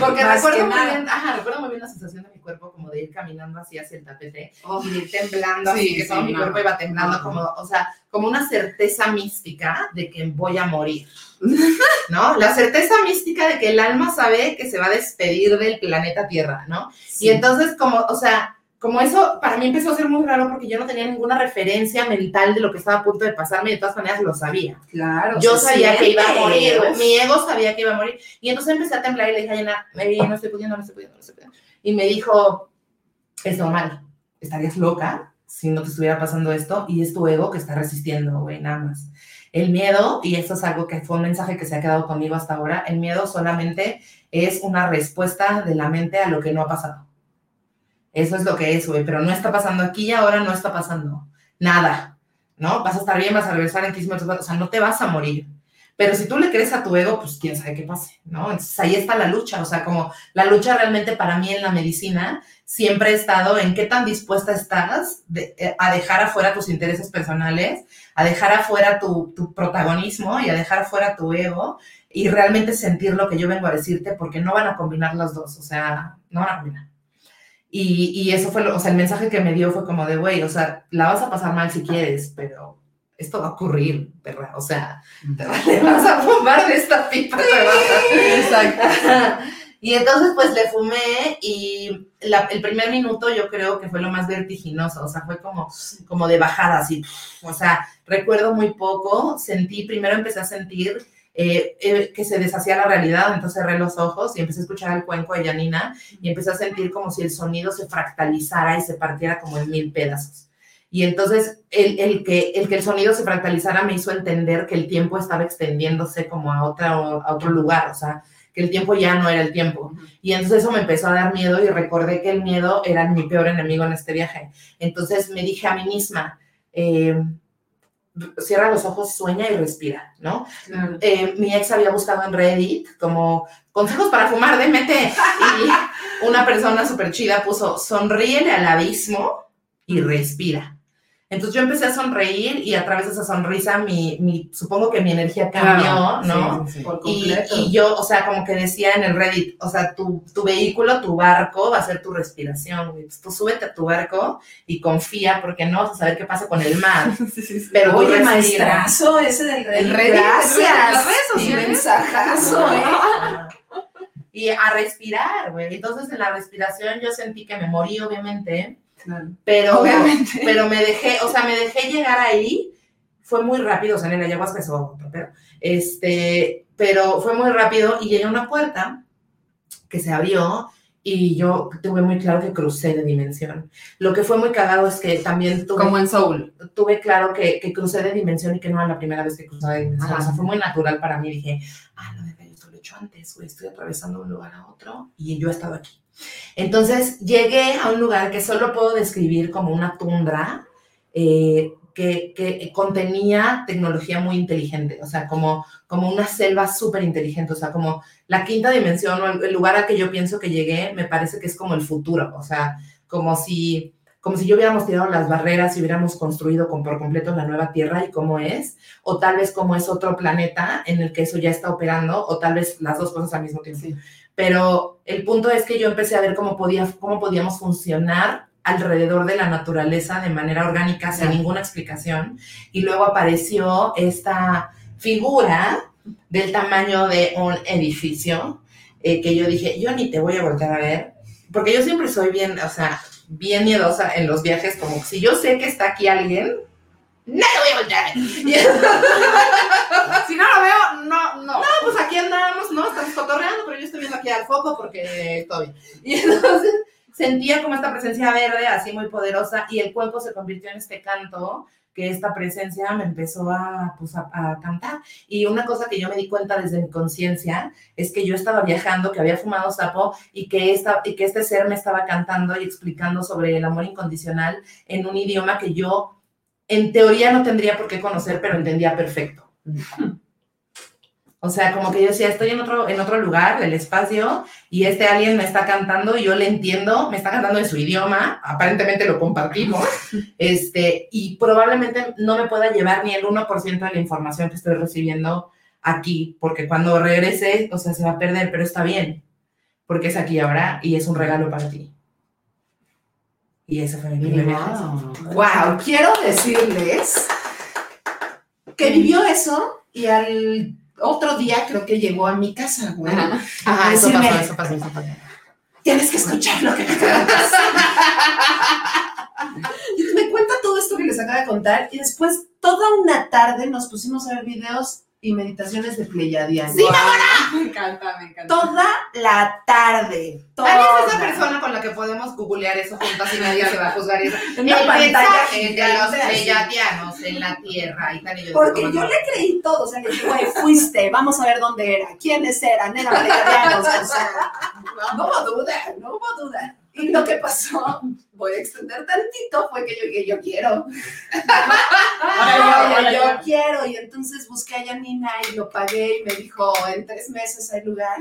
Porque Más recuerdo muy bien, ajá, recuerdo muy bien la sensación de mi cuerpo como de ir caminando así hacia el tapete Oh, y de ir temblando, Sí, así que sí, todo mi cuerpo iba temblando no. como, o sea, como una certeza mística de que voy a morir, ¿no? La certeza mística de que el alma sabe que se va a despedir del planeta Tierra, ¿no? sí. Y entonces, como, o sea, como eso para mí empezó a ser muy raro porque yo no tenía ninguna referencia mental de lo que estaba a punto de pasarme y de todas maneras lo sabía. Claro. Yo sabía que iba a morir, mi ego sabía que iba a morir. Y entonces empecé a temblar y le dije a Yana, "Baby, no estoy pudiendo, no estoy pudiendo, no estoy pudiendo. Y me dijo, es normal, estarías loca si no te estuviera pasando esto y es tu ego que está resistiendo, güey, nada más. El miedo, y esto es algo que fue un mensaje que se ha quedado conmigo hasta ahora, el miedo solamente es una respuesta de la mente a lo que no ha pasado. Eso es lo que es, güey, pero no está pasando aquí y ahora, no está pasando nada, ¿no? Vas a estar bien, vas a regresar en 15 minutos, o sea, no te vas a morir. Pero si tú le crees a tu ego, pues quién sabe qué pase, ¿no? Entonces ahí está la lucha, o sea, como la lucha realmente para mí en la medicina siempre he estado en qué tan dispuesta estás de- eh, a dejar afuera tus intereses personales, a dejar afuera tu, tu protagonismo y a dejar afuera tu ego y realmente sentir lo que yo vengo a decirte porque no van a combinar las dos, o sea, no van a combinar. Y, y eso fue, lo- o sea, el mensaje que me dio fue como de, güey, o sea, la vas a pasar mal si quieres, pero esto va a ocurrir, ¿verdad? O sea, te vas a fumar de esta pipa. te vas a- Exacto. y entonces, pues le fumé y la- el primer minuto yo creo que fue lo más vertiginoso, o sea, fue como, como de bajada, así. O sea, recuerdo muy poco, sentí, primero empecé a sentir eh, eh, que se deshacía la realidad, entonces cerré los ojos y empecé a escuchar el cuenco de Janina y empecé a sentir como si el sonido se fractalizara y se partiera como en mil pedazos. Y entonces el, que, el que el sonido se fractalizara me hizo entender que el tiempo estaba extendiéndose como a, otra, a otro lugar, o sea, que el tiempo ya no era el tiempo. Y entonces eso me empezó a dar miedo y recordé que el miedo era mi peor enemigo en este viaje. Entonces me dije a mí misma, eh, cierra los ojos, sueña y respira, ¿no? Eh, mi ex había buscado en Reddit como consejos para fumar, démete. Y una persona súper chida puso, sonríele al abismo y respira. Entonces yo empecé a sonreír y a través de esa sonrisa, mi, mi- supongo que mi energía cambió, ¿no? Sí, sí, sí. Por Y, completo. y yo, o sea, como que decía en el Reddit, o sea, tu, tu vehículo, tu barco va a ser tu respiración, güey. Pues tú súbete a tu barco y confía, porque no vas a saber qué pasa con el mar. Pero Oye, respira. maestrazo ese del Reddit. El Reddit, Gracias. sociales. mensajazo, ¿eh? Y a respirar, güey. Entonces en la respiración yo sentí que me morí, obviamente, pero, Obviamente. pero me dejé, o sea, me dejé llegar ahí. Fue muy rápido, o sea, en ayahuasca es otro, pero, este, pero fue muy rápido y llegué a una puerta que se abrió y yo tuve muy claro que crucé de dimensión. Lo que fue muy cagado es que también tuve, Como en Soul. tuve claro que, que crucé de dimensión y que no era la primera vez que cruzaba de dimensión. Ajá. O sea, fue muy natural para mí. Dije, ah, no, verga, yo esto lo he hecho antes, güey, estoy atravesando de un lugar a otro y yo he estado aquí. Entonces llegué a un lugar que solo puedo describir como una tundra eh, que, contenía tecnología muy inteligente, o sea, como, como una selva súper inteligente, o sea, como la quinta dimensión o el, lugar al que yo pienso que llegué, me parece que es como el futuro, o sea, como si, como si yo hubiéramos tirado las barreras y hubiéramos construido con, por completo la nueva Tierra y cómo es, o tal vez como es otro planeta en el que eso ya está operando, o tal vez las dos cosas al mismo tiempo. Sí. Pero el punto es que yo empecé a ver cómo, podía, cómo podíamos funcionar alrededor de la naturaleza de manera orgánica, sin ninguna explicación. Y luego apareció esta figura del tamaño de un edificio, eh, que yo dije, yo ni te voy a volver a ver, porque yo siempre soy bien, o sea, bien miedosa en los viajes, como si yo sé que está aquí alguien, no lo voy a. Y Si no lo veo, no, no. pues aquí andamos, ¿no? Estamos cotorreando, pero yo estoy viendo aquí al foco porque bien. Y entonces sentía como esta presencia verde, así muy poderosa, y el cuenco se convirtió en este canto que esta presencia me empezó a, pues, a, a cantar. Y una cosa que yo me di cuenta desde mi conciencia es que yo estaba viajando, que había fumado sapo y que, esta, y que este ser me estaba cantando y explicando sobre el amor incondicional en un idioma que yo en teoría no tendría por qué conocer, pero entendía perfecto. O sea, como que yo decía, estoy en otro, en otro lugar del espacio y este alguien me está cantando y yo le entiendo, me está cantando en su idioma, aparentemente lo compartimos, este, y probablemente no me pueda llevar ni el 1% de la información que estoy recibiendo aquí, porque cuando regrese, o sea, se va a perder, pero está bien, porque es aquí ahora y es un regalo para ti. Y ese fue mi primer viaje. Wow, quiero decirles que vivió eso y al otro día creo que llegó a mi casa, güey. Ajá. Ajá, eso Decirme- pasó, eso pasó, eso pasó. Tienes que escuchar lo que me pasar. Y me cuenta todo esto que les acaba de contar y después toda una tarde nos pusimos a ver videos y meditaciones de Pleiadianos. Sí, Me encanta, me encanta. Toda la tarde. Toda. Es esa persona con la que podemos googlear eso juntas y nadie se va a juzgar eso. El pantalla mensaje de los pleiadianos en la Tierra. Y tal, y yo Porque yo le creí todo, o sea, le dije, güey, fuiste, vamos a ver dónde era, quiénes eran, eran pleiadianos, o sea, no hubo duda, no hubo duda. Y lo que pasó, voy a extender tantito, fue que yo dije, yo quiero. Yo, Yo, ahora yo quiero, y entonces busqué a Yanina y lo pagué y me dijo, en tres meses hay lugar.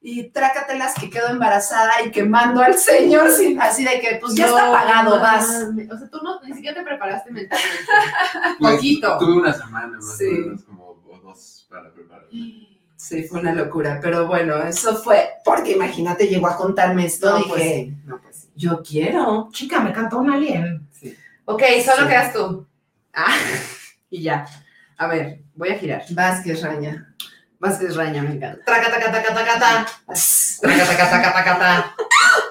Y trácatelas que quedo embarazada y que mando al señor sin, así de que, pues ya está No pagado, vas. O sea, tú no, ni siquiera te preparaste mentalmente. Pues, Poquito. Tuve una semana más Sí. o menos, como o dos para prepararme. Sí, fue una locura, pero bueno, eso fue, porque imagínate, llegó a contarme esto, No, dije, pues. No, pues yo quiero. Chica, me cantó un alien. Sí. Ok, solo Sí. quedas tú. Ah, y ya. A ver, voy a girar. Vázquez Raña. Vázquez Raña, me encanta. Traca, taca, taca, taca, ta. Traca, taca, taca, taca, ta.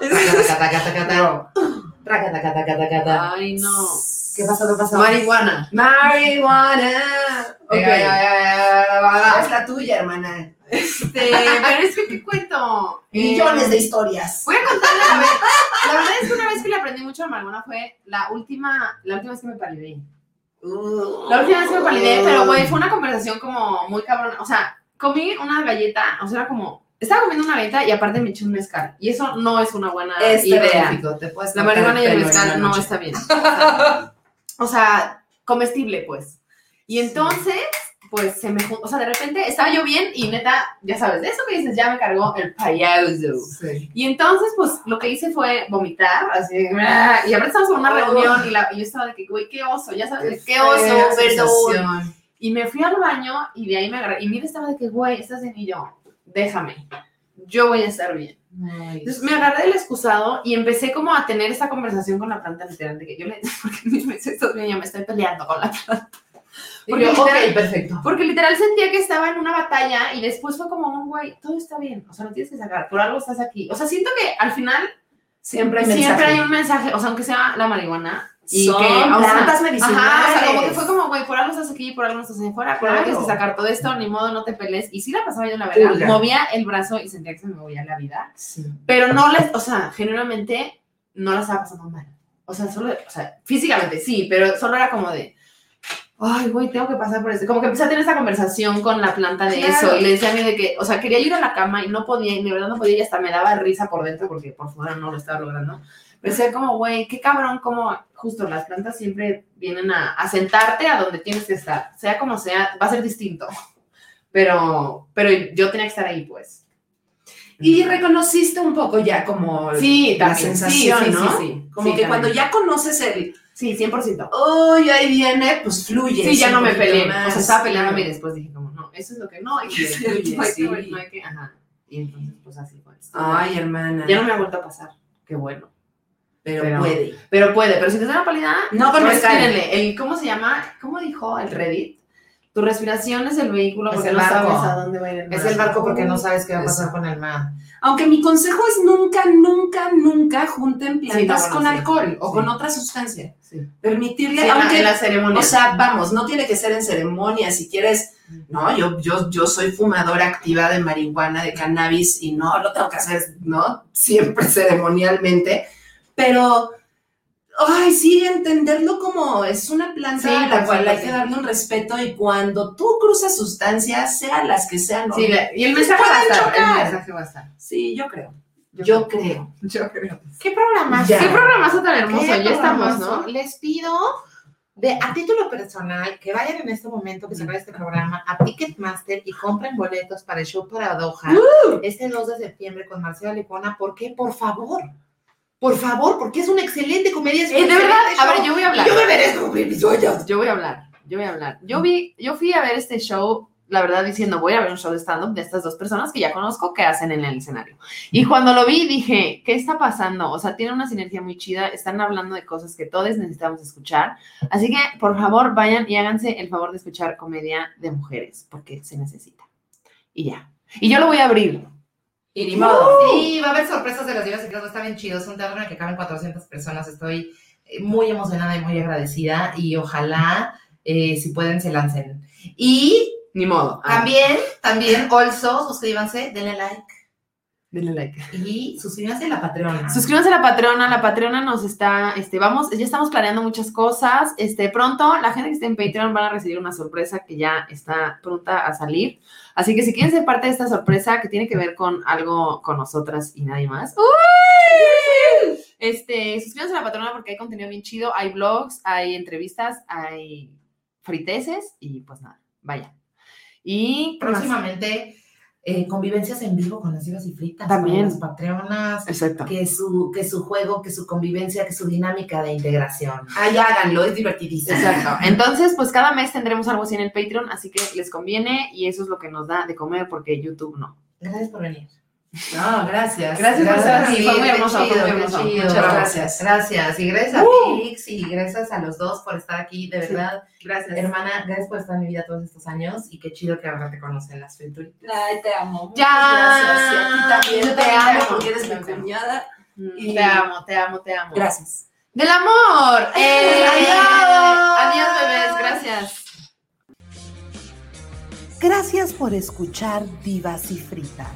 Traca, taca, taca, taca, ta. Traca, taca, taca, taca, ta. Ay, no. ¿Qué pasó? ¿Qué pasó? Marihuana. Marihuana. Ok, es la tuya, hermana. Este, pero es que, ¿qué cuento? Millones Eh, de historias. Voy a contarle, a ver, la verdad es que una vez que le aprendí mucho a marihuana fue la última, la última vez que me palidé. La última vez que me palidé, pero güey, fue una conversación como muy cabrona. O sea, comí una galleta, o sea, era como, estaba comiendo una galleta y aparte me eché un mezcal. Y eso no es una buena Es idea. te puedes La marihuana y el mezcal no está bien. O sea, comestible, pues. Y entonces, pues se me o sea, de repente estaba yo bien y neta, ya sabes, de eso que dices, ya me cargó el payaso. Sí. Y entonces, pues lo que hice fue vomitar, así, y ahora estamos en una Oh. reunión y, la- y yo estaba de que, güey, qué oso, ya sabes, qué fea oso, perdón. Y me fui al baño y de ahí me agarré. Y Mira estaba de que, güey, estás bien. Y yo, déjame, yo voy a estar bien. Ay, Entonces me agarré del excusado y empecé como a tener esta conversación con la planta literal de que yo le porque estás bien, yo me estoy peleando con la planta. Porque yo, literal- ok, perfecto. Porque literal sentía que estaba en una batalla y después fue como un güey, todo está bien, o sea, no tienes que sacar, por algo estás aquí. O sea, siento que al final Siempre hay siempre mensaje. hay un mensaje, o sea, aunque sea la marihuana. Y Son que, o sea, plantas medicinales. Ajá, o sea, como que fue como, güey, por algo estás aquí, por algo estás allá afuera, por algo Claro. sacar todo esto, ni modo, no te pelees. Y sí la pasaba yo, la verdad, movía el brazo y sentía que se me movía la vida. Sí. Pero no les, o sea, genuinamente no la estaba pasando mal. O sea, solo, o sea, físicamente sí, pero solo era como de, ay, güey, tengo que pasar por esto. Como que empecé a tener esta conversación con la planta de Claro. eso y le decía a mí de que, o sea, quería ir a la cama y no podía, y de verdad no podía y hasta me daba risa por dentro porque por fuera no lo estaba logrando. Decía como, güey, qué cabrón, como justo las plantas siempre vienen a, a sentarte a donde tienes que estar. Sea como sea, va a ser distinto. Pero, pero yo tenía que estar ahí, pues. Y reconociste un poco ya como Sí, la también. sensación, Sí, sí, ¿no? sí, sí. Como que también. cuando ya conoces el, Sí, 100%. uy, ahí viene, pues fluye. Sí, ya no me peleé. más. O sea, estaba peleándome y después dije como, no, eso es lo que no hay que Sí, no hay que, no hay que, ajá. Y entonces, pues así fue. Ay, hermana. ya no me ha vuelto a pasar. Qué bueno. Pero, pero- puede. Pero puede, pero si te da una pálida, No con respírenle. El, ¿Cómo se llama? ¿Cómo dijo el Reddit? Tu respiración es el vehículo Es porque el no barco. sabes a dónde va a ir el Es mar. el barco porque no sabes qué va a pasar con el mar. Aunque mi consejo es nunca, nunca, nunca junten plantas bueno, con sí. alcohol o Sí. con otra sustancia. Sí. Permitirle, Sí, aunque, en la ceremonia. o sea, vamos, no tiene que ser en ceremonia. Si quieres, no, yo, yo, yo soy fumadora activa de marihuana, de cannabis y no lo tengo que hacer, ¿no? Siempre ceremonialmente. Pero, ay, sí, entenderlo como es una planta Sí, a la cual hay que darle un respeto y cuando tú cruzas sustancias, sean las que sean. Sí, y el mensaje va a estar. El mensaje va a estar. Sí, yo creo. Yo creo. Yo creo. ¿Qué programa? Ya. Qué programazo tan hermoso. ¿Qué Ya estamos, programazo? ¿no? Les pido de a título personal que vayan en este momento que se acabe este programa a Ticketmaster y compren boletos para el show Paradoja este 2 de septiembre con Marcela Licona. ¿Por qué? Por favor. Por favor, porque es una excelente comedia. es Eh, de verdad, excelente a ver, show. yo voy a hablar. Yo me merezco cumplir mis sueños. Yo voy a hablar, yo voy a hablar. Yo vi, yo fui a ver este show, la verdad, diciendo, voy a ver un show de stand-up de estas dos personas que ya conozco que hacen en el escenario. Y cuando lo vi, dije, ¿qué está pasando? O sea, tiene una sinergia muy chida, están hablando de cosas que todos necesitamos escuchar. Así que, por favor, vayan y háganse el favor de escuchar comedia de mujeres, porque se necesita. Y ya. Y yo lo voy a abrir. Y ni modo. Sí, va a haber sorpresas de las divas secretas, está bien chido. Es un teatro en el que caben 400 personas. Estoy eh, muy emocionada y muy agradecida. Y ojalá, eh, si pueden, se lancen. Y Ni modo. Ah, también, también, also, suscríbanse, denle like. Denle like. Y suscríbanse a la Patreon. Suscríbanse a la Patreona, la Patreona nos está, este, vamos, ya estamos planeando muchas cosas, este, pronto la gente que esté en Patreon van a recibir una sorpresa que ya está pronta a salir, así que si quieren ser parte de esta sorpresa que tiene que ver con algo con nosotras y nadie más, ¡uy! este, suscríbanse a la Patreona porque hay contenido bien chido, hay blogs, hay entrevistas, hay friteces y pues nada, vaya. Y. Próximamente, eh, convivencias en vivo con las divas y fritas. También. Con las Patreonas. Exacto. Que su, que su juego, que su convivencia, que su dinámica de integración. Ay, háganlo, es divertidísimo. Exacto. Entonces, pues cada mes tendremos algo así en el Patreon, así que les conviene y eso es lo que nos da de comer porque YouTube no. Gracias por venir. No, gracias. Gracias por estar aquí, fue muy hermoso, fue chido, muy qué hermoso. Muchas gracias. Gracias. Y gracias a Uh. Pix y gracias a los dos por estar aquí, de verdad. Gracias. Hermana, gracias por estar en mi vida todos estos años y qué chido que ahora te conocen las frituras. Ay, te amo. Muchas Ya. Gracias. Y a ti también. Yo te te amo. amo porque eres mi te amo. cuñada. Y- Te amo, te amo, te amo. Gracias. Del amor. Eh, Adiós. Adiós, bebés. Gracias. Gracias por escuchar Divas y Fritas.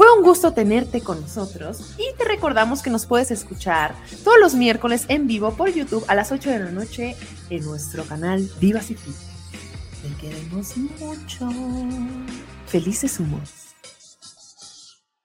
Fue un gusto tenerte con nosotros y te recordamos que nos puedes escuchar todos los miércoles en vivo por YouTube a las 8 de la noche en nuestro canal Divas y. Te queremos mucho. Felices humos.